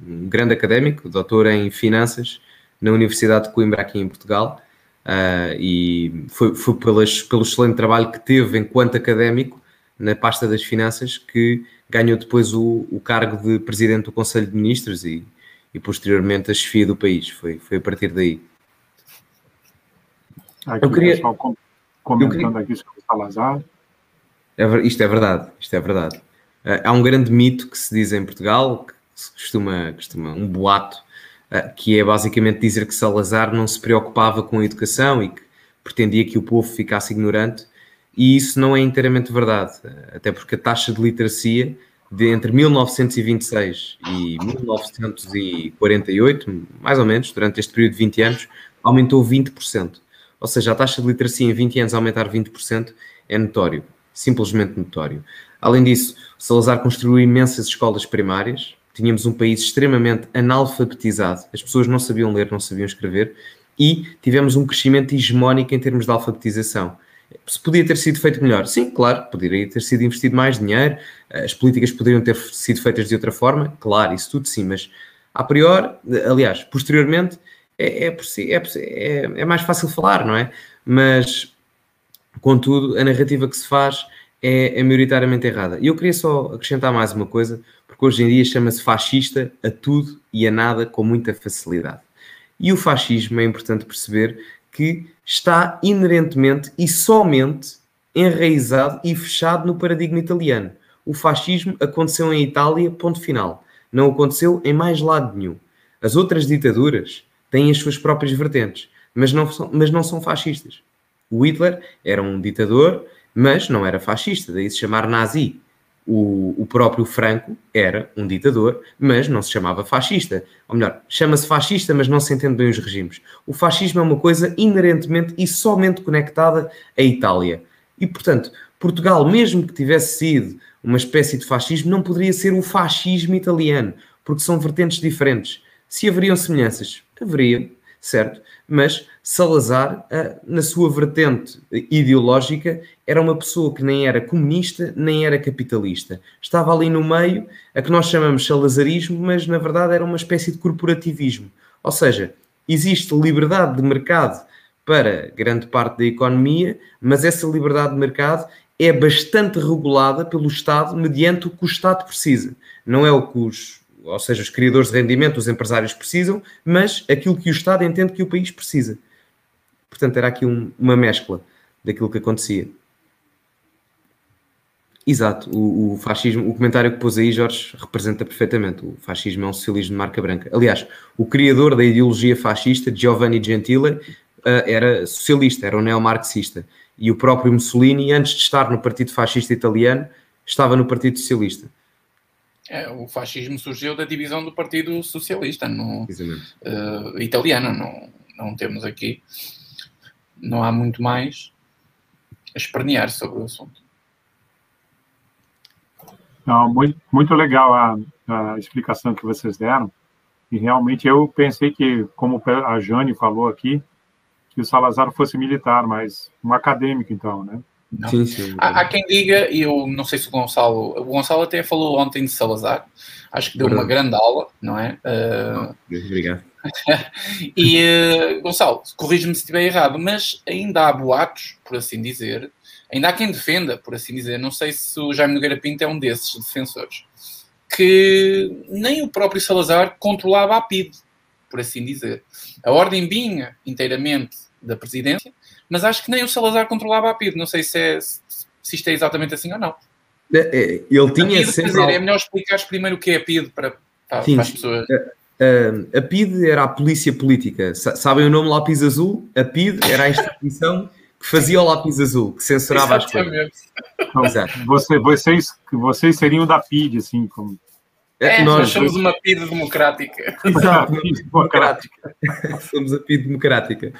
um grande académico, doutor em finanças na Universidade de Coimbra, aqui em Portugal. Uh, e foi, foi pelas, pelo excelente trabalho que teve enquanto académico na pasta das finanças que ganhou depois o, o cargo de presidente do Conselho de Ministros e, e posteriormente a chefia do país. Foi, foi a partir daí. Aqui eu queria... pessoal comentando queria... aqui sobre o Salazar. É, isto é verdade, isto é verdade. Uh, há um grande mito que se diz em Portugal, que se costuma, costuma um boato, que é basicamente dizer que Salazar não se preocupava com a educação e que pretendia que o povo ficasse ignorante, e isso não é inteiramente verdade, até porque a taxa de literacia de entre 1926 e 1948, mais ou menos, durante este período de 20 anos, aumentou 20%. Ou seja, a taxa de literacia em 20 anos aumentar 20% é notório, simplesmente notório. Além disso, Salazar construiu imensas escolas primárias, tínhamos um país extremamente analfabetizado, as pessoas não sabiam ler, não sabiam escrever, e tivemos um crescimento hegemónico em termos de alfabetização. Se podia ter sido feito melhor? Sim, claro, poderia ter sido investido mais dinheiro, as políticas poderiam ter sido feitas de outra forma, claro, isso tudo sim, mas a priori, aliás, posteriormente, é, é, é, é, mais fácil falar, não é? Mas, contudo, a narrativa que se faz é, é maioritariamente errada. E eu queria só acrescentar mais uma coisa, porque hoje em dia chama-se fascista a tudo e a nada com muita facilidade. E o fascismo é importante perceber que está inerentemente e somente enraizado e fechado no paradigma italiano. O fascismo aconteceu em Itália, ponto final. Não aconteceu em mais lado nenhum. As outras ditaduras têm as suas próprias vertentes, mas não são, mas não são fascistas. O Hitler era um ditador, mas não era fascista, daí se chamar nazi. O, o, próprio Franco era um ditador, mas não se chamava fascista. Ou melhor, chama-se fascista, mas não se entende bem os regimes. O fascismo é uma coisa inerentemente e somente conectada à Itália. E, portanto, Portugal, mesmo que tivesse sido uma espécie de fascismo, não poderia ser o fascismo italiano, porque são vertentes diferentes. Se haveriam semelhanças, haveriam, certo? Mas Salazar, ah, na sua vertente ideológica, era uma pessoa que nem era comunista, nem era capitalista. Estava ali no meio, a que nós chamamos salazarismo, mas na verdade era uma espécie de corporativismo. Ou seja, existe liberdade de mercado para grande parte da economia, mas essa liberdade de mercado é bastante regulada pelo Estado mediante o que o Estado precisa. Não é o que os, ou seja, os criadores de rendimento, os empresários precisam, mas aquilo que o Estado entende que o país precisa. Portanto, era aqui um, uma mescla daquilo que acontecia. Exato, o, o, fascismo, o comentário que pôs aí, Jorge, representa perfeitamente. O fascismo é um socialismo de marca branca. Aliás, o criador da ideologia fascista, Giovanni Gentile, uh, era socialista, era um neomarxista. E o próprio Mussolini, antes de estar no Partido Fascista Italiano, estava no Partido Socialista. É, o fascismo surgiu da divisão do Partido Socialista no, uh, italiano. Não, não temos aqui, não há muito mais a espernear sobre o assunto. Não, muito, muito legal a, a explicação que vocês deram. E realmente eu pensei que, como a Jane falou aqui, que o Salazar fosse militar, mas um acadêmico, então, né? Sim, sim. Há, há, quem diga, e eu não sei se o Gonçalo. O Gonçalo até falou ontem de Salazar, acho que deu Verdade. uma grande aula, não é? Uh... Obrigado. e, uh, Gonçalo, corrige-me se estiver errado, mas ainda há boatos, por assim dizer, ainda há quem defenda, por assim dizer, não sei se o Jaime Nogueira Pinto é um desses defensores, que nem o próprio Salazar controlava a PID por assim dizer. A ordem vinha inteiramente da presidência, mas acho que nem o Salazar controlava a PID. Não sei se, é, se isto é exatamente assim ou não. É, é, ele tinha PID, sempre... dizer, é melhor explicar primeiro o que é a PID para, para, Sim, para as pessoas. A, a, PID era a polícia política. Sabem o nome lápis azul? A PID era a instituição que fazia o lápis azul, que censurava as coisas. Exato. Você, vocês, vocês seriam da PID, assim, como é, é, nós somos uma PID democrática. Exato, democrática. somos a PID democrática.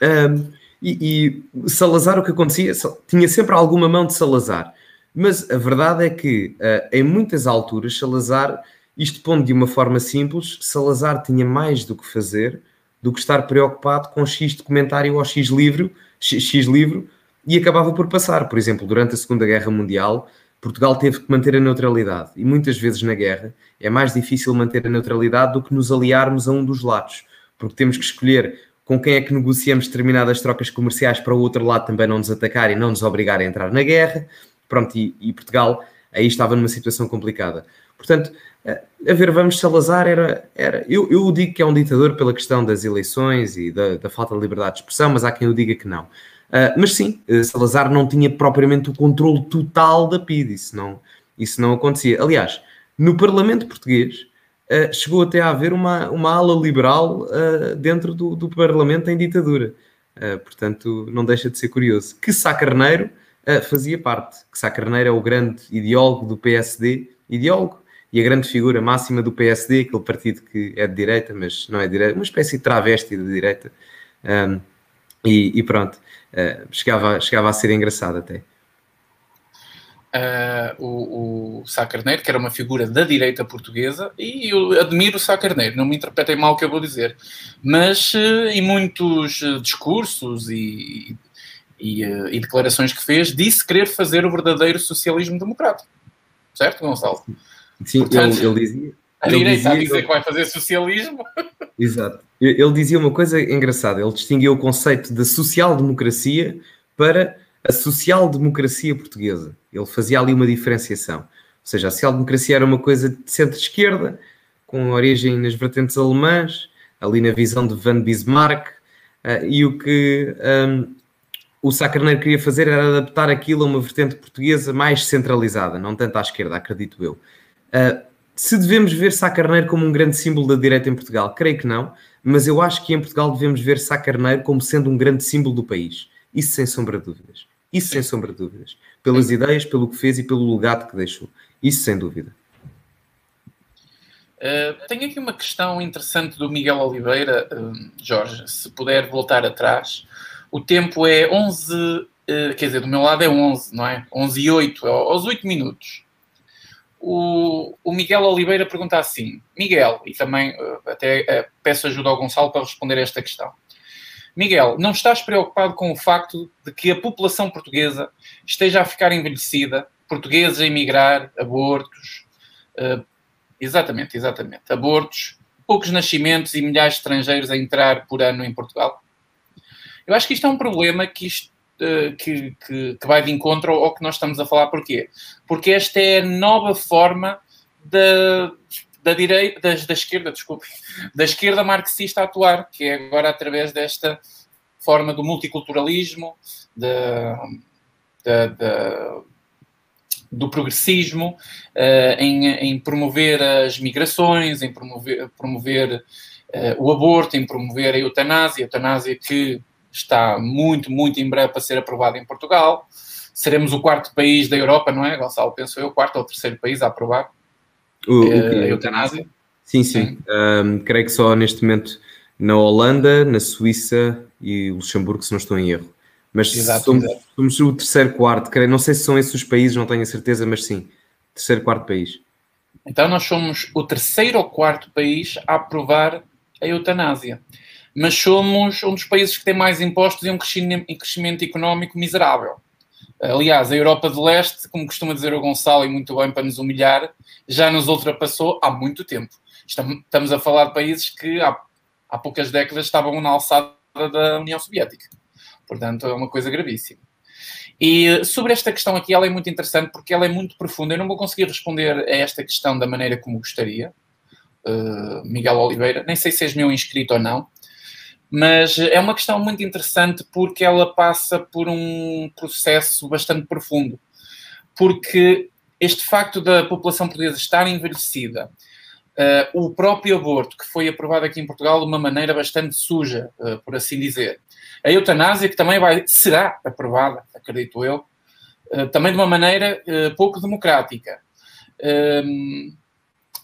Um, e, e, Salazar, o que acontecia, tinha sempre alguma mão de Salazar. Mas a verdade é que, uh, em muitas alturas, Salazar, isto pondo de uma forma simples, Salazar tinha mais do que fazer do que estar preocupado com X documentário ou X livro, X, X livro, e acabava por passar. Por exemplo, durante a Segunda Guerra Mundial, Portugal teve que manter a neutralidade e muitas vezes na guerra é mais difícil manter a neutralidade do que nos aliarmos a um dos lados, porque temos que escolher com quem é que negociamos determinadas trocas comerciais para o outro lado também não nos atacar e não nos obrigar a entrar na guerra. Pronto, e, e Portugal aí estava numa situação complicada. Portanto, a ver, vamos, Salazar era. era eu, eu digo que é um ditador pela questão das eleições e da, da falta de liberdade de expressão, mas há quem o diga que não. Uh, mas sim, uh, Salazar não tinha propriamente o controle total da PID, isso não, isso não acontecia. Aliás, no Parlamento Português, uh, chegou até a haver uma, uma ala liberal uh, dentro do, do, Parlamento em ditadura. Uh, portanto, não deixa de ser curioso. Que Sá Carneiro fazia parte. Que Sá Carneiro é o grande ideólogo do PSD, ideólogo, e a grande figura máxima do PSD, aquele partido que é de direita, mas não é de direita, uma espécie de travesti de direita. Um, e, e, pronto, chegava, chegava a ser engraçado até uh, o, o Sá Carneiro, que era uma figura da direita portuguesa, e eu admiro o Sá Carneiro, não me interpretem mal o que eu vou dizer, mas uh, em muitos uh, discursos e, e, e, declarações que fez, disse querer fazer o verdadeiro socialismo democrático. Certo, Gonçalo? Sim, Portanto, ele, ele dizia. A direita dizia, a dizer que vai fazer socialismo. Exato. Ele dizia uma coisa engraçada, ele distinguiu o conceito da social-democracia para a social-democracia portuguesa. Ele fazia ali uma diferenciação. Ou seja, a social-democracia era uma coisa de centro-esquerda, com origem nas vertentes alemãs, ali na visão de Van Bismarck, uh, e o que um, o Sacarneiro queria fazer era adaptar aquilo a uma vertente portuguesa mais centralizada, não tanto à esquerda, acredito eu. Uh, se devemos ver Sacarneiro como um grande símbolo da direita em Portugal, creio que não, mas eu acho que em Portugal devemos ver Sacarneiro como sendo um grande símbolo do país. Isso sem sombra de dúvidas. Isso sem sombra de dúvidas. Pelas ideias, pelo que fez e pelo legado que deixou. Isso sem dúvida. Uh, tenho aqui uma questão interessante do Miguel Oliveira, uh, Jorge, se puder voltar atrás. O tempo é 11, uh, quer dizer, do meu lado é 11, não é? 11 e 8, é aos 8 minutos. O, o Miguel Oliveira pergunta assim: Miguel, e também até peço ajuda ao Gonçalo para responder a esta questão. Miguel, não estás preocupado com o facto de que a população portuguesa esteja a ficar envelhecida, portugueses a emigrar, abortos, uh, exatamente, exatamente, abortos, poucos nascimentos e milhares de estrangeiros a entrar por ano em Portugal? Eu acho que isto é um problema que, isto, uh, que, que, que, vai de encontro ao, que nós estamos a falar. Porquê? Porque esta é a nova forma da, da direita, da, da esquerda, desculpe, da esquerda marxista a atuar, que é agora através desta forma do multiculturalismo, de, de, de, do progressismo, uh, em, em, promover as migrações, em promover, promover uh, o aborto, em promover a eutanásia, a eutanásia que está muito, muito em breve para ser aprovada em Portugal. Seremos o quarto país da Europa, não é, Gonçalo? Penso eu, o quarto ou terceiro país a aprovar. O, o a eutanásia? Sim, sim. Um, creio que só neste momento na Holanda, na Suíça e Luxemburgo, se não estou em erro. Mas exato, somos, exato. somos, o terceiro, quarto, creio. Não sei se são esses os países, não tenho a certeza, mas sim, terceiro, quarto país. Então nós somos o terceiro ou quarto país a aprovar a eutanásia. Mas somos um dos países que tem mais impostos e um crescimento económico miserável. Aliás, a Europa de Leste, como costuma dizer o Gonçalo, e muito bem para nos humilhar, já nos ultrapassou há muito tempo. Estamos a falar de países que há, há poucas décadas estavam na alçada da União Soviética. Portanto, é uma coisa gravíssima. E sobre esta questão aqui, ela é muito interessante porque ela é muito profunda. Eu não vou conseguir responder a esta questão da maneira como gostaria, uh, Miguel Oliveira. Nem sei se és meu inscrito ou não, mas é uma questão muito interessante porque ela passa por um processo bastante profundo. Porque este facto da população portuguesa estar envelhecida, uh, o próprio aborto, que foi aprovado aqui em Portugal de uma maneira bastante suja, uh, por assim dizer, a eutanásia, que também vai, será aprovada, acredito eu, uh, também de uma maneira pouco democrática.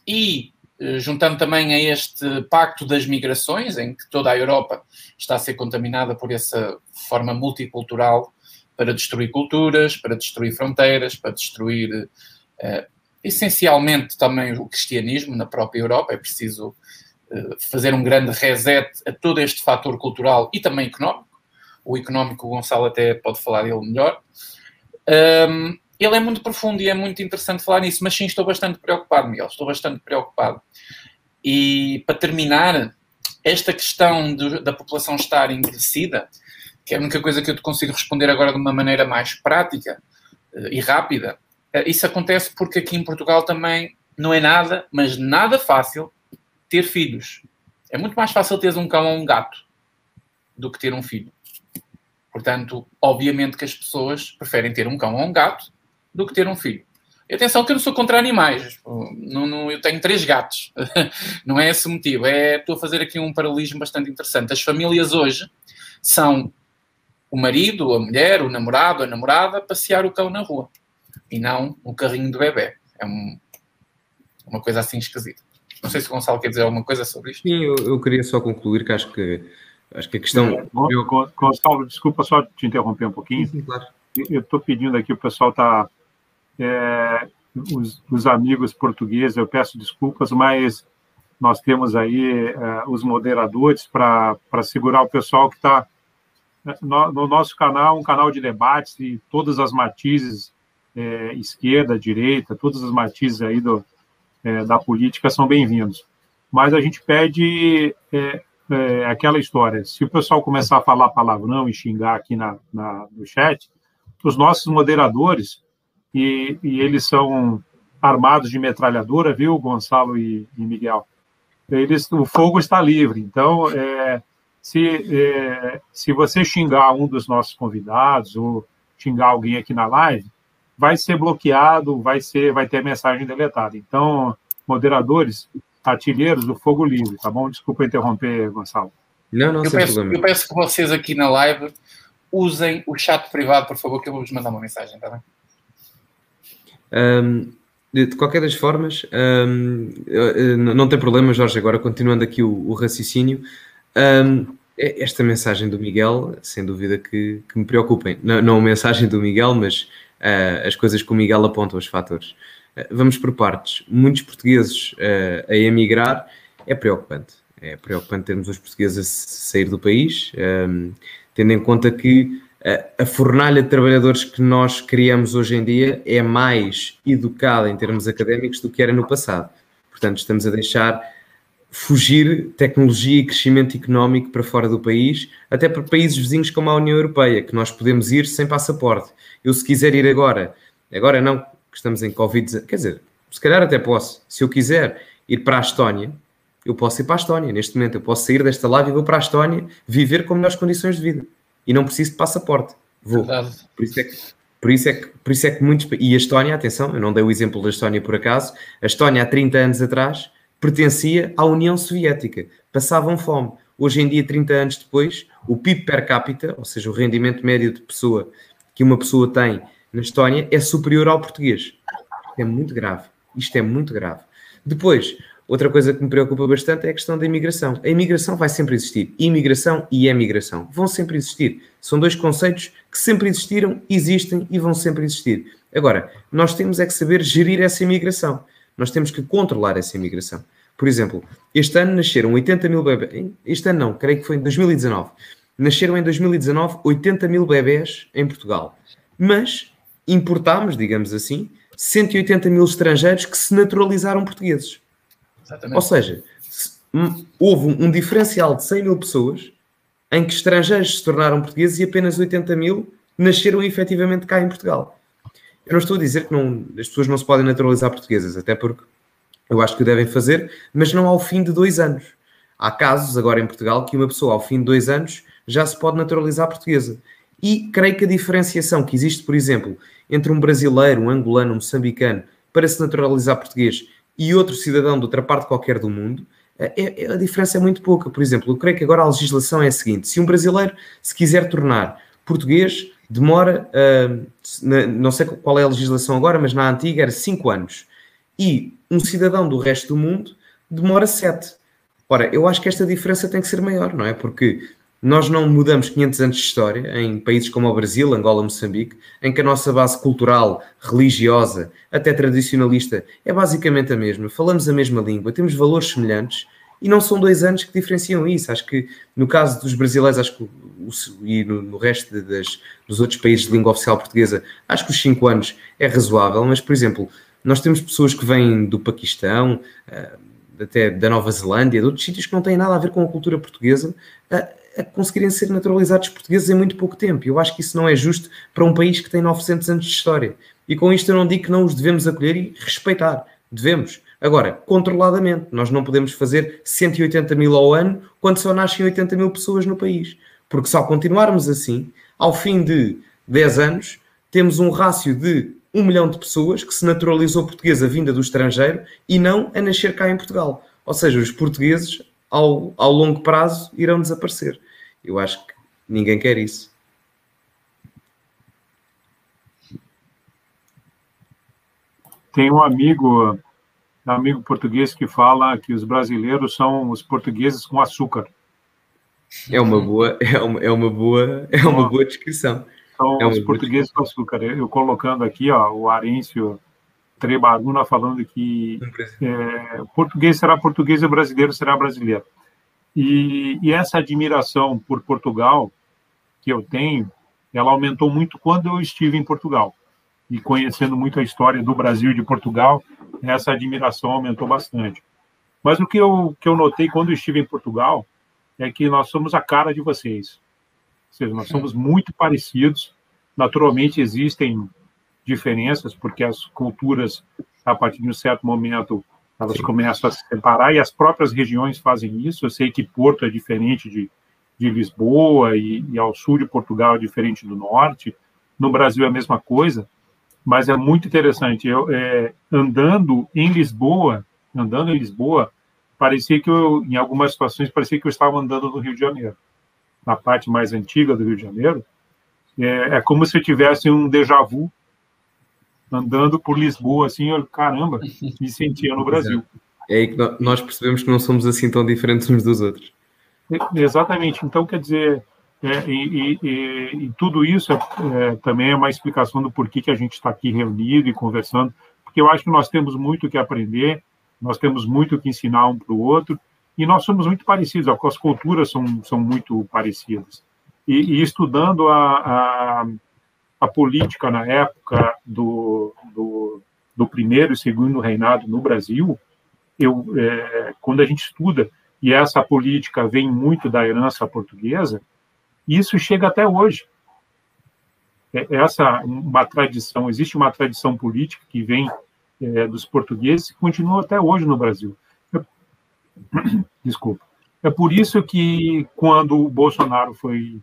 e eh, juntando também a este pacto das migrações, em que toda a Europa está a ser contaminada por essa forma multicultural para destruir culturas, para destruir fronteiras, para destruir uh, essencialmente também o cristianismo na própria Europa. É preciso uh, fazer um grande reset a todo este fator cultural e também económico. O económico, o Gonçalo até pode falar dele melhor. Um, ele é muito profundo e é muito interessante falar nisso, mas sim, estou bastante preocupado, Miguel, estou bastante preocupado. E para terminar, esta questão de, da população estar envelhecida, que é a única coisa que eu te consigo responder agora de uma maneira mais prática uh, e rápida, uh, isso acontece porque aqui em Portugal também não é nada, mas nada fácil ter filhos. É muito mais fácil teres um cão ou um gato do que ter um filho. Portanto, obviamente que as pessoas preferem ter um cão ou um gato do que ter um filho. E atenção que eu não sou contra animais. Não, não, eu tenho três gatos. não é esse o motivo. É, estou a fazer aqui um paralelismo bastante interessante. As famílias hoje são o marido, a mulher, o namorado, a namorada, passear o cão na rua. E não o carrinho do bebê. É um, uma coisa assim esquisita. Não sei se o Gonçalo quer dizer alguma coisa sobre isto. Sim, eu, eu queria só concluir que acho que acho que a questão. Eu, Gonçalo, desculpa só te interromper um pouquinho. Sim, claro. Eu estou pedindo aqui, o pessoal está. É, os, os, amigos portugueses, eu peço desculpas, mas nós temos aí é, os moderadores para segurar o pessoal que está no, no, nosso canal, um canal de debates e todas as matizes, é, esquerda, direita, todas as matizes aí do, é, da política são bem-vindos. Mas a gente pede é, é, aquela história: se o pessoal começar a falar palavrão e xingar aqui na, na no chat, os nossos moderadores, e, e, eles são armados de metralhadora, viu, Gonçalo e, e Miguel? Eles, o fogo está livre. Então, é, se, é, se você xingar um dos nossos convidados ou xingar alguém aqui na live, vai ser bloqueado, vai ser, vai ter mensagem deletada. Então, moderadores, artilheiros do fogo livre, tá bom? Desculpa interromper, Gonçalo. Não, não, eu peço. Eu peço que vocês aqui na live usem o chat privado, por favor, que eu vou vos mandar uma mensagem, tá bem? Um, de qualquer das formas, um, não tem problema, Jorge, agora continuando aqui o, o raciocínio, um, esta mensagem do Miguel, sem dúvida que, que me preocupem. Não, não a mensagem do Miguel, mas uh, as coisas que o Miguel aponta, os fatores. Uh, vamos por partes. Muitos portugueses uh, a emigrar é preocupante. É preocupante termos os portugueses a sair do país, um, tendo em conta que a fornalha de trabalhadores que nós criamos hoje em dia é mais educada em termos académicos do que era no passado. Portanto, estamos a deixar fugir tecnologia e crescimento económico para fora do país, até para países vizinhos como a União Europeia, que nós podemos ir sem passaporte. Eu, se quiser ir agora, agora não, que estamos em Covid, quer dizer, se calhar até posso, se eu quiser ir para a Estónia, eu posso ir para a Estónia. Neste momento, eu posso sair desta live e vou para a Estónia viver com melhores condições de vida. E não preciso de passaporte. Vou. Por isso é que por isso, é que, por isso é que muitos. E a Estónia, atenção, eu não dei o exemplo da Estónia por acaso. A Estónia, há 30 anos atrás, pertencia à União Soviética. Passavam fome. Hoje em dia, 30 anos depois, o PIB per capita, ou seja, o rendimento médio de pessoa que uma pessoa tem na Estónia, é superior ao português. Isto é muito grave. Isto é muito grave. Depois, outra coisa que me preocupa bastante é a questão da imigração. A imigração vai sempre existir. Imigração e emigração vão sempre existir. São dois conceitos que sempre existiram, existem e vão sempre existir. Agora, nós temos é que saber gerir essa imigração. Nós temos que controlar essa imigração. Por exemplo, este ano nasceram 80 mil bebés. Este ano não, creio que foi em 2019. Nasceram em 2019 80 mil bebés em Portugal. Mas importámos, digamos assim, 180 mil estrangeiros que se naturalizaram portugueses. Exatamente. Ou seja, houve um diferencial de 100 mil pessoas em que estrangeiros se tornaram portugueses e apenas 80 mil nasceram efetivamente cá em Portugal. Eu não estou a dizer que não, as pessoas não se podem naturalizar portuguesas, até porque eu acho que o devem fazer, mas não ao fim de dois anos. Há casos agora em Portugal que uma pessoa ao fim de dois anos já se pode naturalizar portuguesa. E creio que a diferenciação que existe, por exemplo, entre um brasileiro, um angolano, um moçambicano para se naturalizar português e outro cidadão de outra parte qualquer do mundo, é, é, a diferença é muito pouca. Por exemplo, eu creio que agora a legislação é a seguinte: se um brasileiro se quiser tornar português, demora, uh, não sei qual é a legislação agora, mas na antiga era 5 anos. E um cidadão do resto do mundo demora 7. Ora, eu acho que esta diferença tem que ser maior, não é? Porque nós não mudamos 500 anos de história em países como o Brasil, Angola, Moçambique, em que a nossa base cultural, religiosa, até tradicionalista, é basicamente a mesma. Falamos a mesma língua, temos valores semelhantes e não são dois anos que diferenciam isso. Acho que no caso dos brasileiros acho que o, e no, no resto das, dos outros países de língua oficial portuguesa, acho que os cinco anos é razoável, mas, por exemplo, nós temos pessoas que vêm do Paquistão, uh, até da Nova Zelândia, de outros sítios que não têm nada a ver com a cultura portuguesa, a, conseguirem ser naturalizados portugueses em muito pouco tempo. Eu acho que isso não é justo para um país que tem 900 anos de história. E com isto eu não digo que não os devemos acolher e respeitar. Devemos. Agora, controladamente, nós não podemos fazer 180 mil ao ano quando só nascem 80 mil pessoas no país. Porque se ao continuarmos assim, ao fim de 10 anos, temos um rácio de um milhão de pessoas que se naturalizou portuguesa vinda do estrangeiro e não a nascer cá em Portugal. Ou seja, os portugueses, ao, ao longo prazo, irão desaparecer. Eu acho que ninguém quer isso. Tem um amigo, um amigo português que fala que os brasileiros são os portugueses com açúcar. É uma boa, é uma, é uma boa, é uma boa descrição. São é os portugueses com açúcar. Eu colocando aqui, ó, o Arêncio Trebaruna falando que é, português será português e brasileiro será brasileiro. E, e, essa admiração por Portugal que eu tenho, ela aumentou muito quando eu estive em Portugal. E conhecendo muito a história do Brasil e de Portugal, essa admiração aumentou bastante. Mas o que eu, que eu notei quando eu estive em Portugal é que nós somos a cara de vocês. Ou seja, nós somos muito parecidos. Naturalmente existem diferenças, porque as culturas, a partir de um certo momento, elas Sim. começam a se separar e as próprias regiões fazem isso. Eu sei que Porto é diferente de, de Lisboa e, e ao sul de Portugal é diferente do norte. No Brasil é a mesma coisa, mas é muito interessante. Eu é, andando em Lisboa, andando em Lisboa, parecia que eu, em algumas situações, parecia que eu estava andando no Rio de Janeiro, na parte mais antiga do Rio de Janeiro. É, é como se eu tivesse um déjà vu andando por Lisboa, assim, eu, caramba, me sentia no Brasil. É aí que nós percebemos que não somos assim tão diferentes uns dos outros. Exatamente. Então, quer dizer, é, e, e, e, tudo isso é, é, também é uma explicação do porquê que a gente está aqui reunido e conversando, porque eu acho que nós temos muito que aprender, nós temos muito que ensinar um para o outro, e nós somos muito parecidos, as culturas são, são muito parecidas. E, e estudando a, a, a, política na época do, do, do, primeiro e segundo reinado no Brasil, eu, é, quando a gente estuda, e essa política vem muito da herança portuguesa, isso chega até hoje. É, essa uma tradição, existe uma tradição política que vem é, dos portugueses que continua até hoje no Brasil. É, desculpa. É por isso que, quando o Bolsonaro foi,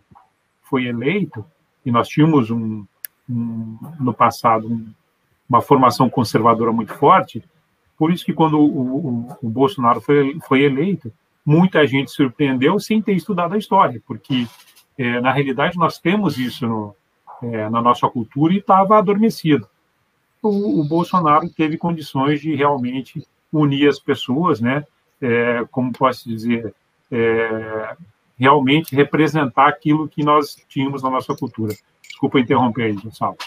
foi eleito, e nós tínhamos um, um no passado um, uma formação conservadora muito forte, por isso que, quando o, o, o Bolsonaro foi, foi eleito, muita gente surpreendeu sem ter estudado a história, porque, é, na realidade, nós temos isso no, é, na nossa cultura e estava adormecido o, o Bolsonaro teve condições de realmente unir as pessoas, né? É, como posso dizer, é, realmente representar aquilo que nós tínhamos na nossa cultura. Desculpa interromper aí, Gonçalo.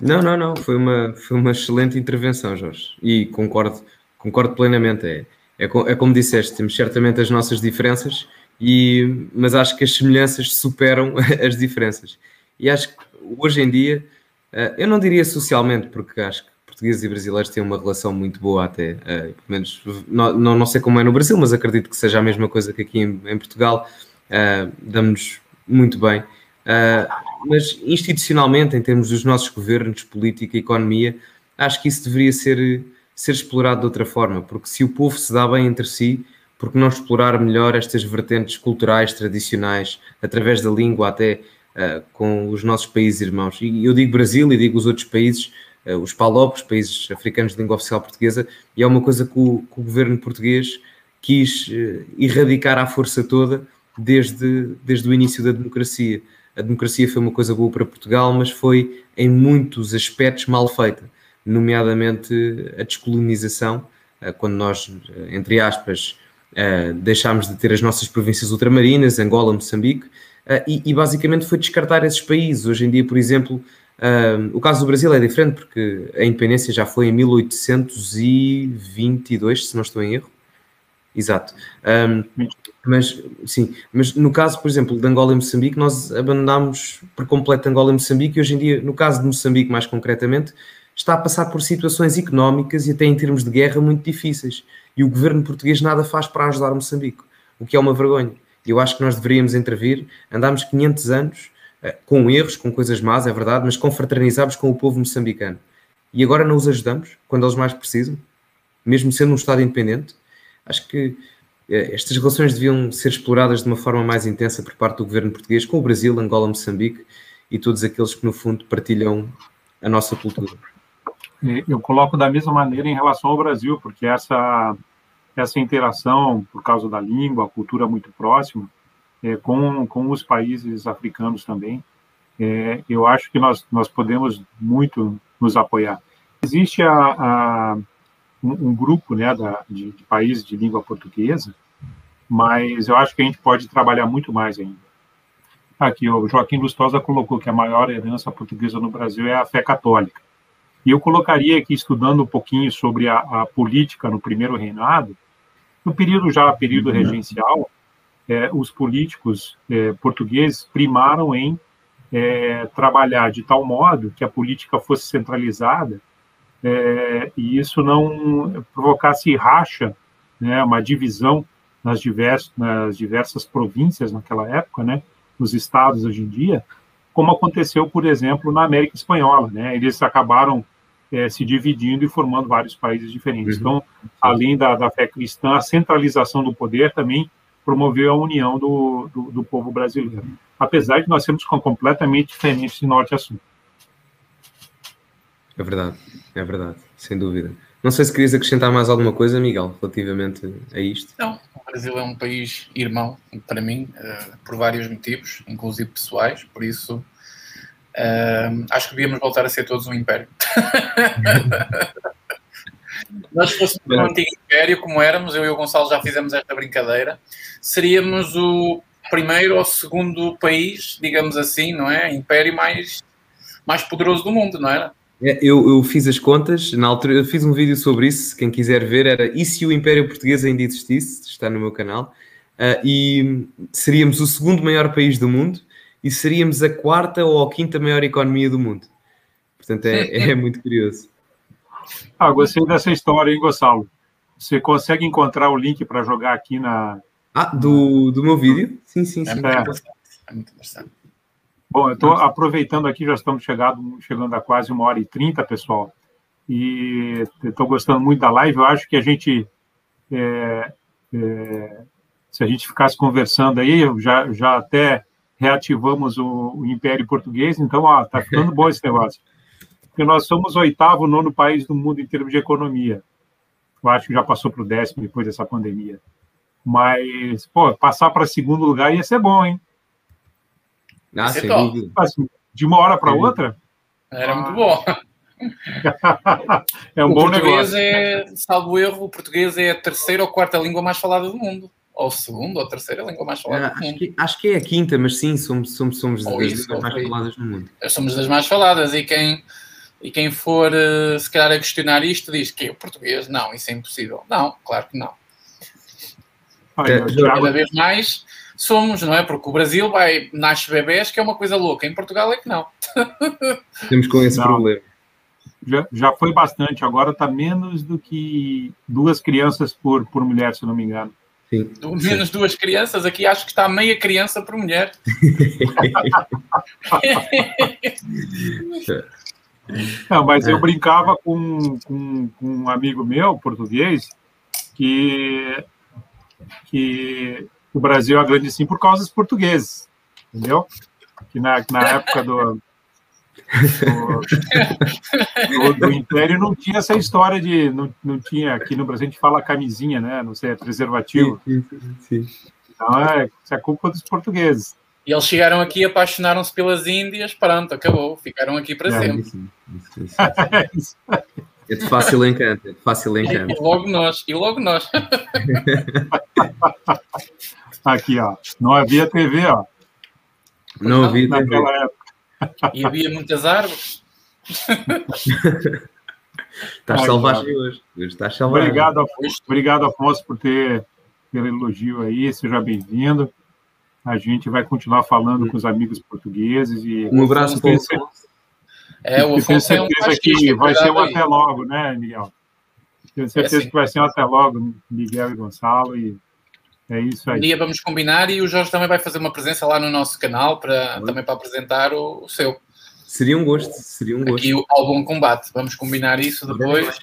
Não, não, não. Foi uma, foi uma excelente intervenção, Jorge. E concordo, concordo plenamente. É, é, é como disseste, temos certamente as nossas diferenças, e, mas acho que as semelhanças superam as diferenças. E acho que hoje em dia Uh, eu não diria socialmente, porque acho que portugueses e brasileiros têm uma relação muito boa até, uh, pelo menos não, não, não, sei como é no Brasil, mas acredito que seja a mesma coisa que aqui em, em Portugal, uh, damos-nos muito bem. Uh, mas institucionalmente, em termos dos nossos governos, política, economia, acho que isso deveria ser, ser explorado de outra forma, porque se o povo se dá bem entre si, porque não explorar melhor estas vertentes culturais, tradicionais, através da língua até, uh, com os nossos países irmãos. E eu digo Brasil e digo os outros países, os PALOP, os países africanos de língua oficial portuguesa, e é uma coisa que o, que o governo português quis uh, erradicar à força toda desde, desde o início da democracia. A democracia foi uma coisa boa para Portugal, mas foi em muitos aspectos mal feita, nomeadamente a descolonização, quando nós, entre aspas, deixámos de ter as nossas províncias ultramarinas, Angola, Moçambique, e, e, basicamente foi descartar esses países. Hoje em dia, por exemplo, o caso do Brasil é diferente porque a independência já foi em 1822, se não estou em erro. Exato. Um, mas sim, mas no caso, por exemplo, de Angola e Moçambique, nós abandonámos por completo Angola e Moçambique e hoje em dia, no caso de Moçambique mais concretamente, está a passar por situações económicas e até em termos de guerra muito difíceis. E o governo português nada faz para ajudar Moçambique, o que é uma vergonha. Eu acho que nós deveríamos intervir. Andámos 500 anos com erros, com coisas más, é verdade, mas confraternizámos com o povo moçambicano. E agora não os ajudamos quando eles mais precisam, mesmo sendo um Estado independente. Acho que uh, estas relações deviam ser exploradas de uma forma mais intensa por parte do governo português com o Brasil, Angola, Moçambique e todos aqueles que, no fundo, partilham a nossa cultura. Eu coloco da mesma maneira em relação ao Brasil, porque essa, essa interação, por causa da língua, a cultura muito próxima, é, com, com os países africanos também, é, eu acho que nós, nós podemos muito nos apoiar. Existe a, a um, um, grupo né, da, de, de países de língua portuguesa, mas eu acho que a gente pode trabalhar muito mais ainda. Aqui, o Joaquim Lustosa colocou que a maior herança portuguesa no Brasil é a fé católica. E eu colocaria aqui, estudando um pouquinho sobre a, a política no primeiro reinado, no período já período regencial, é, os políticos é, portugueses primaram em é, trabalhar de tal modo que a política fosse centralizada é, e isso não provocasse racha, né, uma divisão nas, divers, nas diversas províncias naquela época, né, nos estados hoje em dia, como aconteceu, por exemplo, na América Espanhola. Né, eles acabaram é, se dividindo e formando vários países diferentes. Uhum. Então, além da, da fé cristã, a centralização do poder também promoveu a união do, do, do povo brasileiro. Apesar de nós sermos completamente diferentes de norte a sul. É verdade, é verdade, sem dúvida. Não sei se querias acrescentar mais alguma coisa, Miguel, relativamente a isto. Não, o Brasil é um país irmão para mim, uh, por vários motivos, inclusive pessoais, por isso uh, acho que devíamos voltar a ser todos um império. Nós fôssemos um antigo império, como éramos, eu e o Gonçalo já fizemos esta brincadeira, seríamos o primeiro ou segundo país, digamos assim, não é? Império mais, mais poderoso do mundo, não era? É, eu, eu, fiz as contas, na altura eu fiz um vídeo sobre isso, quem quiser ver, era e se o Império Português ainda existisse, está no meu canal, uh, e seríamos o segundo maior país do mundo e seríamos a quarta ou a quinta maior economia do mundo. Portanto, é, é muito curioso. Ah, gostei dessa história, hein, Gonçalo? Você consegue encontrar o link para jogar aqui na. Ah, do, do meu vídeo? Sim, sim, sim. É, é muito interessante. Bom, eu estou aproveitando aqui, já estamos chegando, chegando a quase uma hora e trinta, pessoal, e estou gostando muito da live. Eu acho que a gente, é, é, se a gente ficasse conversando aí, já, já até reativamos o, o Império Português, então, ó, tá ficando bom esse negócio porque nós somos o oitavo, nono país do mundo em termos de economia. Eu acho que já passou para o décimo depois dessa pandemia. Mas, pô, passar para segundo lugar ia ser bom, hein? Ah, sem dúvida. Assim, de uma hora para outra? Era ah. muito bom. é um o bom português negócio. É, salvo erro, o português é a terceira ou quarta língua mais falada do mundo. Ou segunda ou terceira língua mais falada ah, do mundo. Acho que, acho que, é a quinta, mas sim, somos, somos, somos das isso, línguas mais faladas no mundo. Somos das mais faladas e quem e quem for, eh, se calhar, a questionar isto, diz que o português, não, isso é impossível. Não, claro que não. Cada vez mais somos, não é? Porque o Brasil vai, nasce bebés, que é uma coisa louca. Em Portugal é que não. Temos com esse não. problema. Já, já foi bastante, agora está menos do que duas crianças por, por mulher, se não me engano. Sim. Menos duas crianças, aqui acho que está meia criança por mulher. Não, mas é. eu brincava com, com, com, um amigo meu, português, que, que o Brasil é grande sim por causa dos portugueses, entendeu? Que na, na época do, do, do, Império não tinha essa história de. Não, não tinha, aqui no Brasil a gente fala camisinha, né? Não sei, é preservativo. Sim, sim, sim. Então é, isso é culpa dos portugueses. E eles chegaram aqui, apaixonaram-se pelas Índias, pronto, acabou, ficaram aqui para é, sempre. Isso, isso, isso. É de fácil encanto, é de fácil encanto. E logo nós, e logo nós. Aqui, ó, não havia TV, ó. Não, havia TV. Época. E havia muitas árvores. Estás selvagem hoje. hoje estás selvagem. Obrigado, Afonso, obrigado, Afonso, por ter pelo elogio aí. Seja bem-vindo. A gente vai continuar falando com os amigos portugueses e um abraço para você. É, o tenho certeza é um que vai ser um até logo, né, Miguel? Tenho certeza é assim. que vai ser um até logo, Miguel e Gonçalo, e é isso aí. Um dia vamos combinar e o Jorge também vai fazer uma presença lá no nosso canal para, também para apresentar o, o, seu. Seria um gosto, seria um gosto. Aqui ao Bom Combate. Vamos combinar isso depois.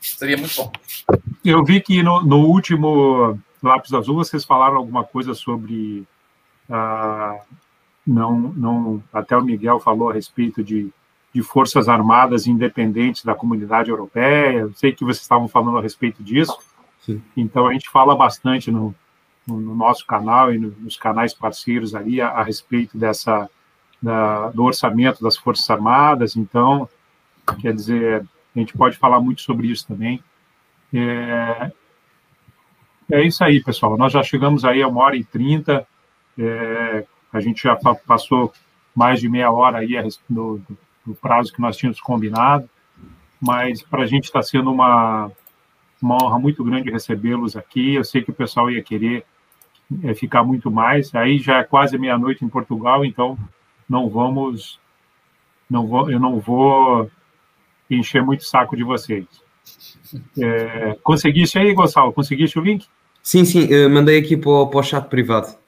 Seria muito bom. Eu vi que no, no último Lápis Azul vocês falaram alguma coisa sobre ah, não, não, até o Miguel falou a respeito de de forças armadas independentes da comunidade europeia. Eu sei que vocês estavam falando a respeito disso. Sim. Então a gente fala bastante no, no nosso canal e nos canais parceiros ali a, a respeito dessa da, do orçamento das forças armadas. Então, quer dizer, a gente pode falar muito sobre isso também. É, é isso aí, pessoal. Nós já chegamos aí a uma hora e trinta. É, a gente já passou mais de meia hora aí do, do prazo que nós tínhamos combinado, mas para a gente está sendo uma, uma honra muito grande recebê-los aqui. Eu sei que o pessoal ia querer é, ficar muito mais. Aí já é quase meia-noite em Portugal, então não vamos, não vou, eu não vou encher muito saco de vocês. É, conseguiste aí, Gonçalo? Conseguiste o link? Sim, sim, mandei aqui para o chat privado.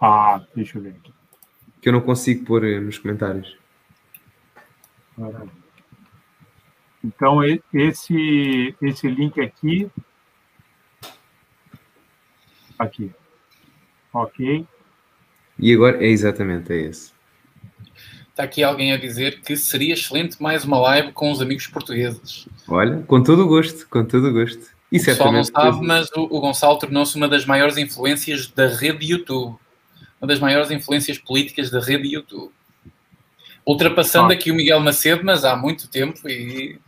Ah, deixa eu ver aqui. Que eu não consigo pôr eh, nos comentários. Então, esse, esse link aqui. Aqui. Ok. E agora é exatamente, é esse. Está aqui alguém a dizer que seria excelente mais uma live com os amigos portugueses. Olha, com todo o gosto, com todo o gosto. E o pessoal não sabe, mas o, o Gonçalo tornou-se uma das maiores influências da rede YouTube. Uma das maiores influências políticas da rede YouTube. Ultrapassando ah. aqui o Miguel Macedo, mas há muito tempo e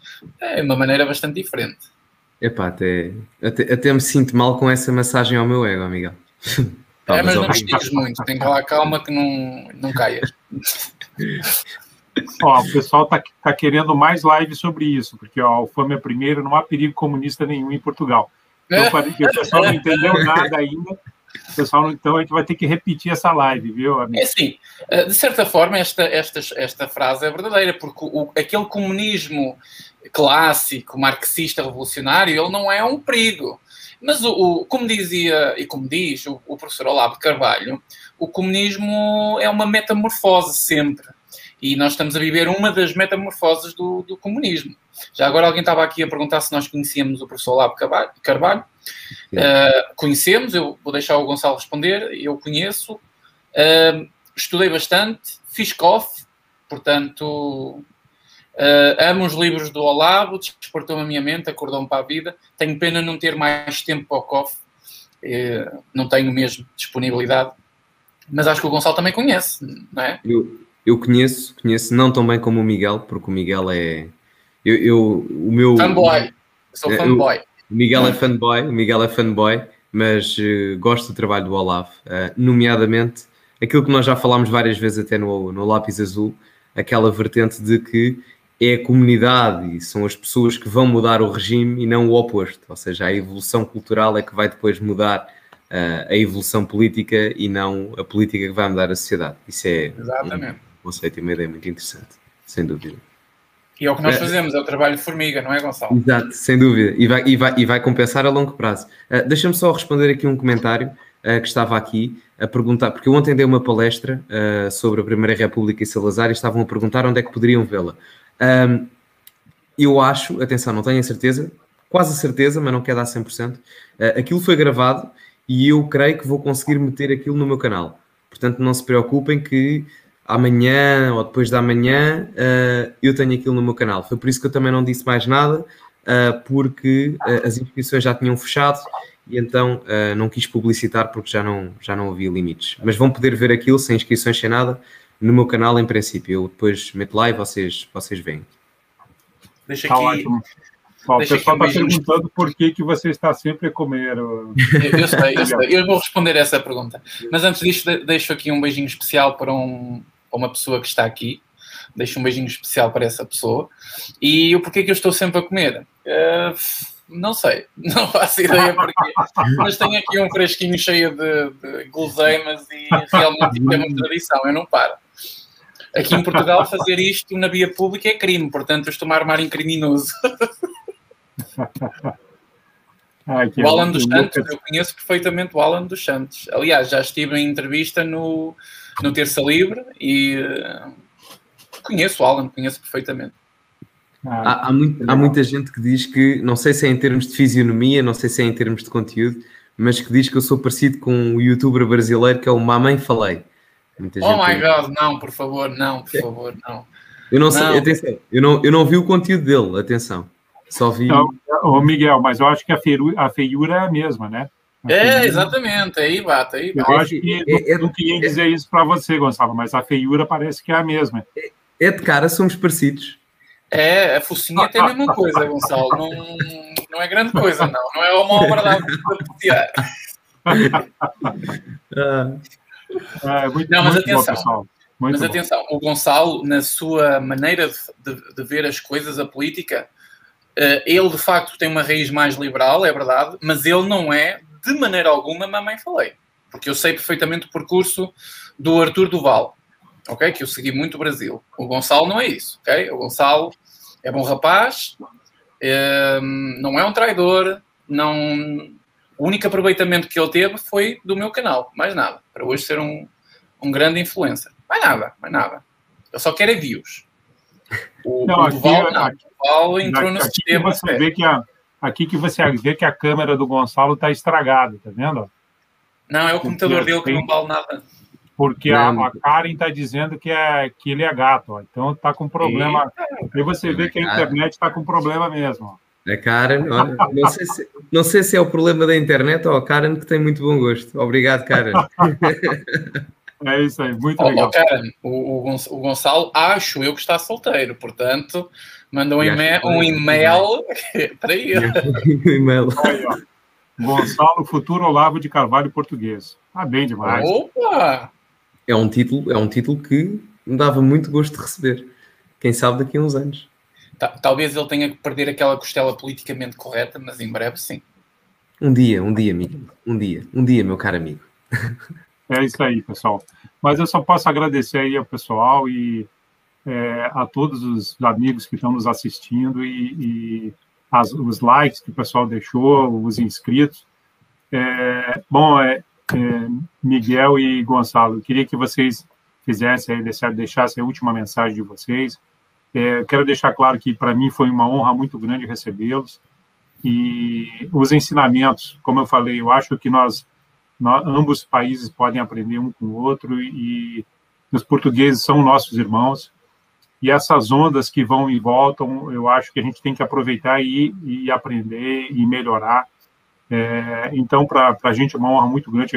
é uma maneira bastante diferente. Epá, até, até, até me sinto mal com essa massagem ao meu ego, Miguel. é, mas não estiques muito, tem que lá calma que não, não caias. Ó, o pessoal está tá querendo mais lives sobre isso, porque ó, o Fama é primeiro, não há perigo comunista nenhum em Portugal. Então, o pessoal não entendeu nada ainda. Pessoal, então a gente vai ter que repetir essa live, viu, amigo? É assim, eh, de certa forma, esta, esta, esta frase é verdadeira, porque o, aquele comunismo clássico, marxista, revolucionário, ele não é um perigo. Mas, o, o como dizia e como diz o, o professor Olavo Carvalho, o comunismo é uma metamorfose sempre. E nós estamos a viver uma das metamorfoses do, do comunismo. Já agora alguém estava aqui a perguntar se nós conhecíamos o professor Olavo Carvalho. Uh, conhecemos, eu vou deixar o Gonçalo responder, eu conheço. Uh, estudei bastante, fiz COF, portanto, uh, amo os livros do Olavo, despertou-me a minha mente, acordou-me para a vida. Tenho pena não ter mais tempo para o COF, não tenho mesmo disponibilidade. Mas acho que o Gonçalo também conhece, não é? Eu, eu conheço, conheço não tão bem como o Miguel, porque o Miguel é. Eu, eu o meu. Fanboy. Sou é, fanboy. o Miguel é fanboy, o Miguel é fanboy, mas uh, gosto do trabalho do Olavo, uh, nomeadamente aquilo que nós já falámos várias vezes até no, no Lápis Azul, aquela vertente de que é a comunidade e são as pessoas que vão mudar o regime e não o oposto, ou seja, a evolução cultural é que vai depois mudar uh, a evolução política e não a política que vai mudar a sociedade. Isso é Exatamente. um conceito e uma ideia muito interessante, sem dúvida. E é o que nós é. fazemos, é o trabalho de formiga, não é, Gonçalo? Exato, sem dúvida. E vai, e vai, e vai compensar a longo prazo. Uh, Deixa-me só responder aqui um comentário uh, que estava aqui a perguntar, porque eu ontem dei uma palestra uh, sobre a Primeira República e Salazar e estavam a perguntar onde é que poderiam vê-la. Um, eu acho, atenção, não tenho a certeza, quase a certeza, mas não quer dar 100%. Uh, aquilo foi gravado e eu creio que vou conseguir meter aquilo no meu canal. Portanto, não se preocupem que amanhã ou depois da manhã uh, eu tenho aquilo no meu canal. Foi por isso que eu também não disse mais nada, uh, porque uh, as inscrições já tinham fechado e então não quis publicitar porque já não, já não havia limites. Mas vão poder ver aquilo sem inscrições, sem nada, no meu canal em princípio. Eu depois meto lá e vocês, vocês veem. Deixa tá aqui, Bom, o pessoal está perguntando por que, que você está sempre a comer. Eu, eu, sei, eu sei. Eu vou responder essa pergunta. Mas antes disto, deixo aqui um beijinho especial para, um, para uma pessoa que está aqui. Deixo um beijinho especial para essa pessoa. E o porquê que eu estou sempre a comer? Uh, não sei, não faço ideia porquê. Mas tenho aqui um fresquinho cheio de, de guloseimas e realmente é uma tradição, eu não paro. Aqui em Portugal, fazer isto na via pública é crime, portanto, eu estou-me a armar em criminoso. Ai, o Alan dos Santos, eu conheço perfeitamente o Alan dos Santos. Aliás, já estive em entrevista no, no Terça Livre e uh, conheço o Alan, conheço perfeitamente. há, há, muito, há, muita gente que diz que, não sei se é em termos de fisionomia, não sei se é em termos de conteúdo, mas que diz que eu sou parecido com um youtuber brasileiro que é o Mamãe Falei. Muita oh my God, não, por favor, não, por favor, não. Eu não, sei, atenção, eu não, eu não vi o conteúdo dele, atenção. Só vi. Não, ô Miguel, mas eu acho que a feiura, a feiura é a mesma, né? É, exatamente, aí bata, aí bata. Eu acho que é, é, não queria dizer isso para você, Gonçalo, mas a feiura parece que é a mesma. É, é de cara, somos parecidos. É, a focinha tem a mesma coisa, Gonçalo. Não, não é grande coisa, não. Não é uma obra da é, muito, não, mas muito atenção. Bom, mas bom. atenção, o Gonçalo, na sua maneira de, de, de ver as coisas, a política, uh, ele de facto tem uma raiz mais liberal, é verdade, mas ele não é, de maneira alguma, mamãe falei. Porque eu sei perfeitamente o percurso do Arthur Duval, ok? Que eu segui muito o Brasil. O Gonçalo não é isso, ok? O Gonçalo é bom rapaz, é, não é um traidor, não. O único aproveitamento que ele teve foi do meu canal, mais nada, para hoje ser um, um grande influencer. Mais nada, mais nada. Eu só quero é views. O, não, o Duval, aqui, não. O Duval entrou aqui, no sistema. Você vê que a, aqui que você vê que a câmera do Gonçalo está estragada, tá vendo? Não, é o computador dele que não vale nada. Porque a, a, Karen está dizendo que, é, que ele é gato, ó. então está com problema. E aí você vê que a internet está com problema mesmo. Ó. A Karen, olha, não, sei se, não sei se é o problema da internet ou a Karen que tem muito bom gosto. Obrigado, Karen. É isso aí, muito oh, legal. Oh, Karen, o, o, Gonçalo, acho eu que está solteiro, portanto, manda um e-mail, um e-mail para ele. e-mail. Gonçalo, futuro Olavo de Carvalho português. Ah, bem demais. Opa! é um título, é um título que me dava muito gosto de receber. Quem sabe daqui a uns anos. Talvez ele tenha que perder aquela costela politicamente correta, mas em breve sim. Um dia, um dia, amigo. Um dia, um dia, meu caro amigo. É isso aí, pessoal. Mas eu só posso agradecer aí ao pessoal e é, a todos os amigos que estão nos assistindo e, e as, os likes que o pessoal deixou, os inscritos. É, bom, é, é, Miguel e Gonçalo, queria que vocês fizessem deixassem a última mensagem de vocês. É, quero deixar claro que para mim foi uma honra muito grande recebê-los e os ensinamentos, como eu falei, eu acho que nós, nós ambos os países podem aprender um com o outro e, e os portugueses são nossos irmãos e essas ondas que vão e voltam, eu acho que a gente tem que aproveitar e, e aprender e melhorar é, então, para a gente é uma honra muito grande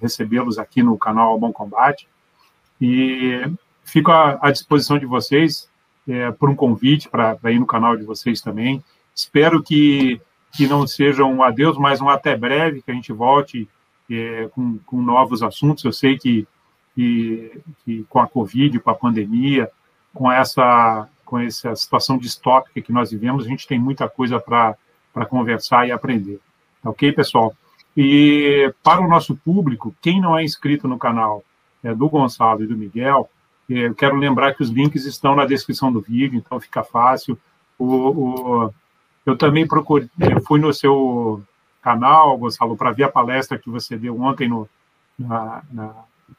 recebê-los aqui no canal Bom Combate. E fico à, à disposição de vocês é, por um convite para ir no canal de vocês também. Espero que, que não seja um adeus, mas um até breve, que a gente volte é, com, com, novos assuntos. Eu sei que, que, que, com a Covid, com a pandemia, com essa, com essa situação distópica que nós vivemos, a gente tem muita coisa para conversar e aprender. Ok, pessoal? E para o nosso público, quem não é inscrito no canal é, do Gonçalo e do Miguel, é, eu quero lembrar que os links estão na descrição do vídeo, então fica fácil. O, o eu também procurei, fui no seu canal, Gonçalo, para ver a palestra que você deu ontem no, na, na,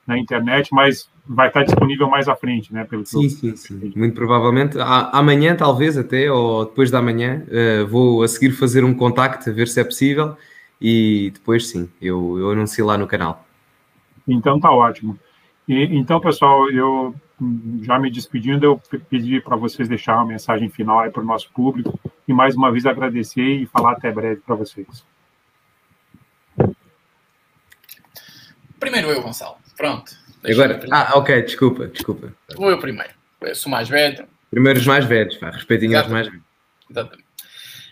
na, internet, mas vai estar disponível mais à frente, né? Pelo sim, sim, sim. Muito provavelmente. amanhã, talvez até, ou depois da manhã, uh, vou a seguir fazer um contacto, ver se é possível, e depois sim, eu, eu anuncio lá no canal. Então tá ótimo. E, então, pessoal, eu já me despedindo, eu pedi para vocês deixar uma mensagem final aí para o nosso público e mais uma vez agradecer e falar até breve para vocês. Primeiro eu, Gonçalo. Pronto. Agora, ah, ok, desculpa, desculpa. Vou eu primeiro. Eu sou mais velho. Primeiro os mais velhos, pá, respeitinho aos mais velhos. Exatamente.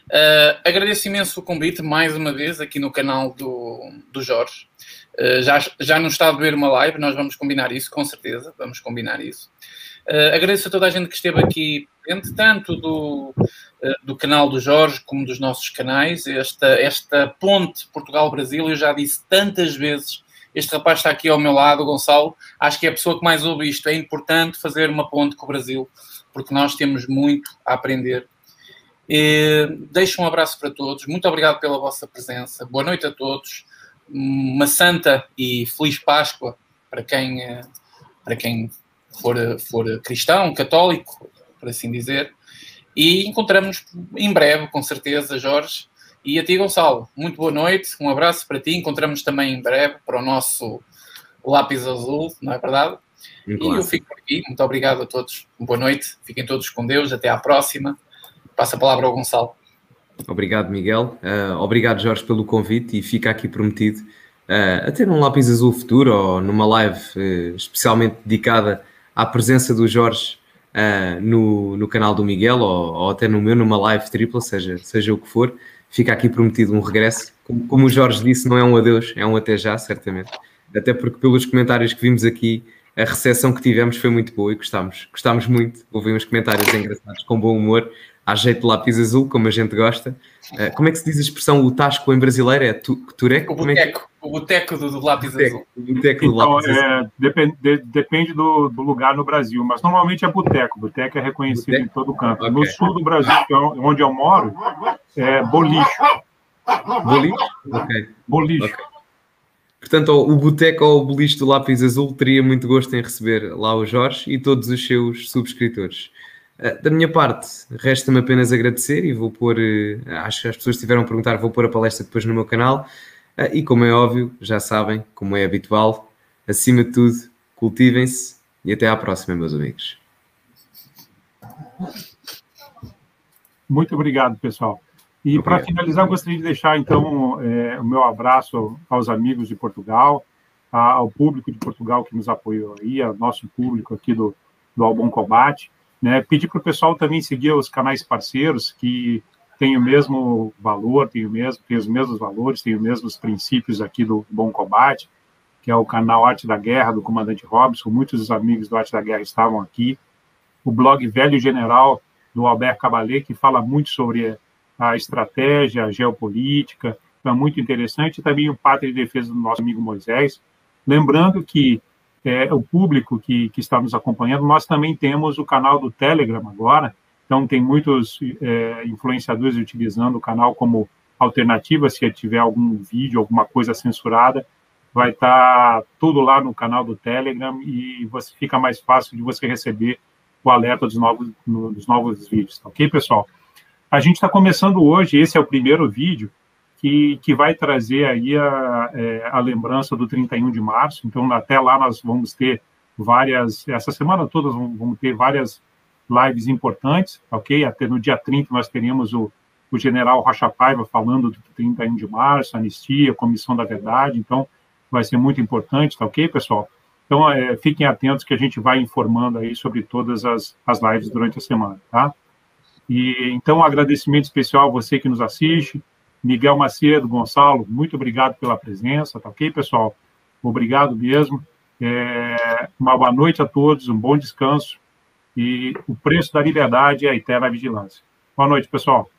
Uh, agradeço imenso o convite, mais uma vez, aqui no canal do, do Jorge. Uh, já, já não está a ver uma live, nós vamos combinar isso, com certeza, vamos combinar isso. Uh, agradeço a toda a gente que esteve aqui presente, tanto do, do canal do Jorge como dos nossos canais. Esta, esta ponte Portugal-Brasil, eu já disse tantas vezes este rapaz está aqui ao meu lado, o Gonçalo. Acho que é a pessoa que mais ouve isto. É importante fazer uma ponte com o Brasil, porque nós temos muito a aprender. E deixo um abraço para todos. Muito obrigado pela vossa presença. Boa noite a todos. Uma santa e feliz Páscoa para quem, eh, para quem for, for cristão, católico, por assim dizer. E encontramos em breve, com certeza, Jorge, e a ti, Gonçalo, muito boa noite, um abraço para ti. Encontramos também em breve para o nosso lápis azul, não é verdade? Um e eu fico por aqui. Muito obrigado a todos. Boa noite. Fiquem todos com Deus. Até à próxima. Passa a palavra ao Gonçalo. Obrigado, Miguel. Uh, obrigado, Jorge, pelo convite e fica aqui prometido uh, a ter um lápis azul futuro ou numa live uh, especialmente dedicada à presença do Jorge no, no canal do Miguel ou, ou, até no meu, numa live tripla, seja, seja o que for. Fica aqui prometido um regresso. Como, como o Jorge disse, não é um adeus, é um até já, certamente. Até porque pelos comentários que vimos aqui, a recepção que tivemos foi muito boa e gostámos. Gostámos muito. Houve uns comentários engraçados, com bom humor à jeito de lápis azul, como a gente gosta. Uh, como é que se diz a expressão o tasco em brasileiro? É tu, tureco? O boteco, é o boteco do, do lápis boteco, azul. O boteco do então, lápis é, azul. Depende, de, depende do, do, lugar no Brasil, mas normalmente é boteco. Boteco é reconhecido boteco? em todo canto. Okay. No sul do Brasil, é onde eu moro, é bolicho. Bolicho? Ok. Bolicho. Okay. Portanto, o boteco ou o boliche do lápis azul teria muito gosto em receber lá o Jorge e todos os seus subscritores. Eh, da minha parte, resta-me apenas agradecer e vou pôr, eh, acho que as pessoas tiveram a perguntar, vou pôr a palestra depois no meu canal. Eh, e como é óbvio, já sabem, como é habitual, acima de tudo, cultivem-se e até à próxima, meus amigos. Muito obrigado, pessoal. E para finalizar, gostaria de deixar então é, o meu abraço aos amigos de Portugal, ao público de Portugal que nos apoiou aí, ao nosso público aqui do, do Albom Combate. Né? Pedir para o pessoal também seguir os canais parceiros que têm o mesmo valor, têm, o mesmo, têm os mesmos valores, têm os mesmos princípios aqui do Bom Combate, que é o canal Arte da Guerra do comandante Robson. Muitos dos amigos do Arte da Guerra estavam aqui. O blog Velho General do Albert Cabalé, que fala muito sobre a estratégia, a geopolítica, é muito interessante. Também o Pátria de Defesa do nosso amigo Moisés. Lembrando que é, o público que, que está nos acompanhando, nós também temos o canal do Telegram agora, então tem muitos é, influenciadores utilizando o canal como alternativa, se tiver algum vídeo, alguma coisa censurada, vai estar tudo lá no canal do Telegram e você fica mais fácil de você receber o alerta dos novos, dos novos vídeos, tá ok, pessoal? A gente está começando hoje, esse é o primeiro vídeo, que, que vai trazer aí a, é, a lembrança do 31 de março. Então, até lá nós vamos ter várias, essa semana toda vamos ter várias lives importantes, ok? Até no dia 30 nós teremos o, o general Rocha Paiva falando do 31 de março, anistia, comissão da verdade, então vai ser muito importante, tá ok, pessoal? Então, é, fiquem atentos que a gente vai informando aí sobre todas as, as lives durante a semana, tá? E, então, um agradecimento especial a você que nos assiste, Miguel Macedo, Gonçalo, muito obrigado pela presença, tá ok, pessoal? Obrigado mesmo. É, uma boa noite a todos, um bom descanso. E o preço da liberdade é a eterna vigilância. Boa noite, pessoal.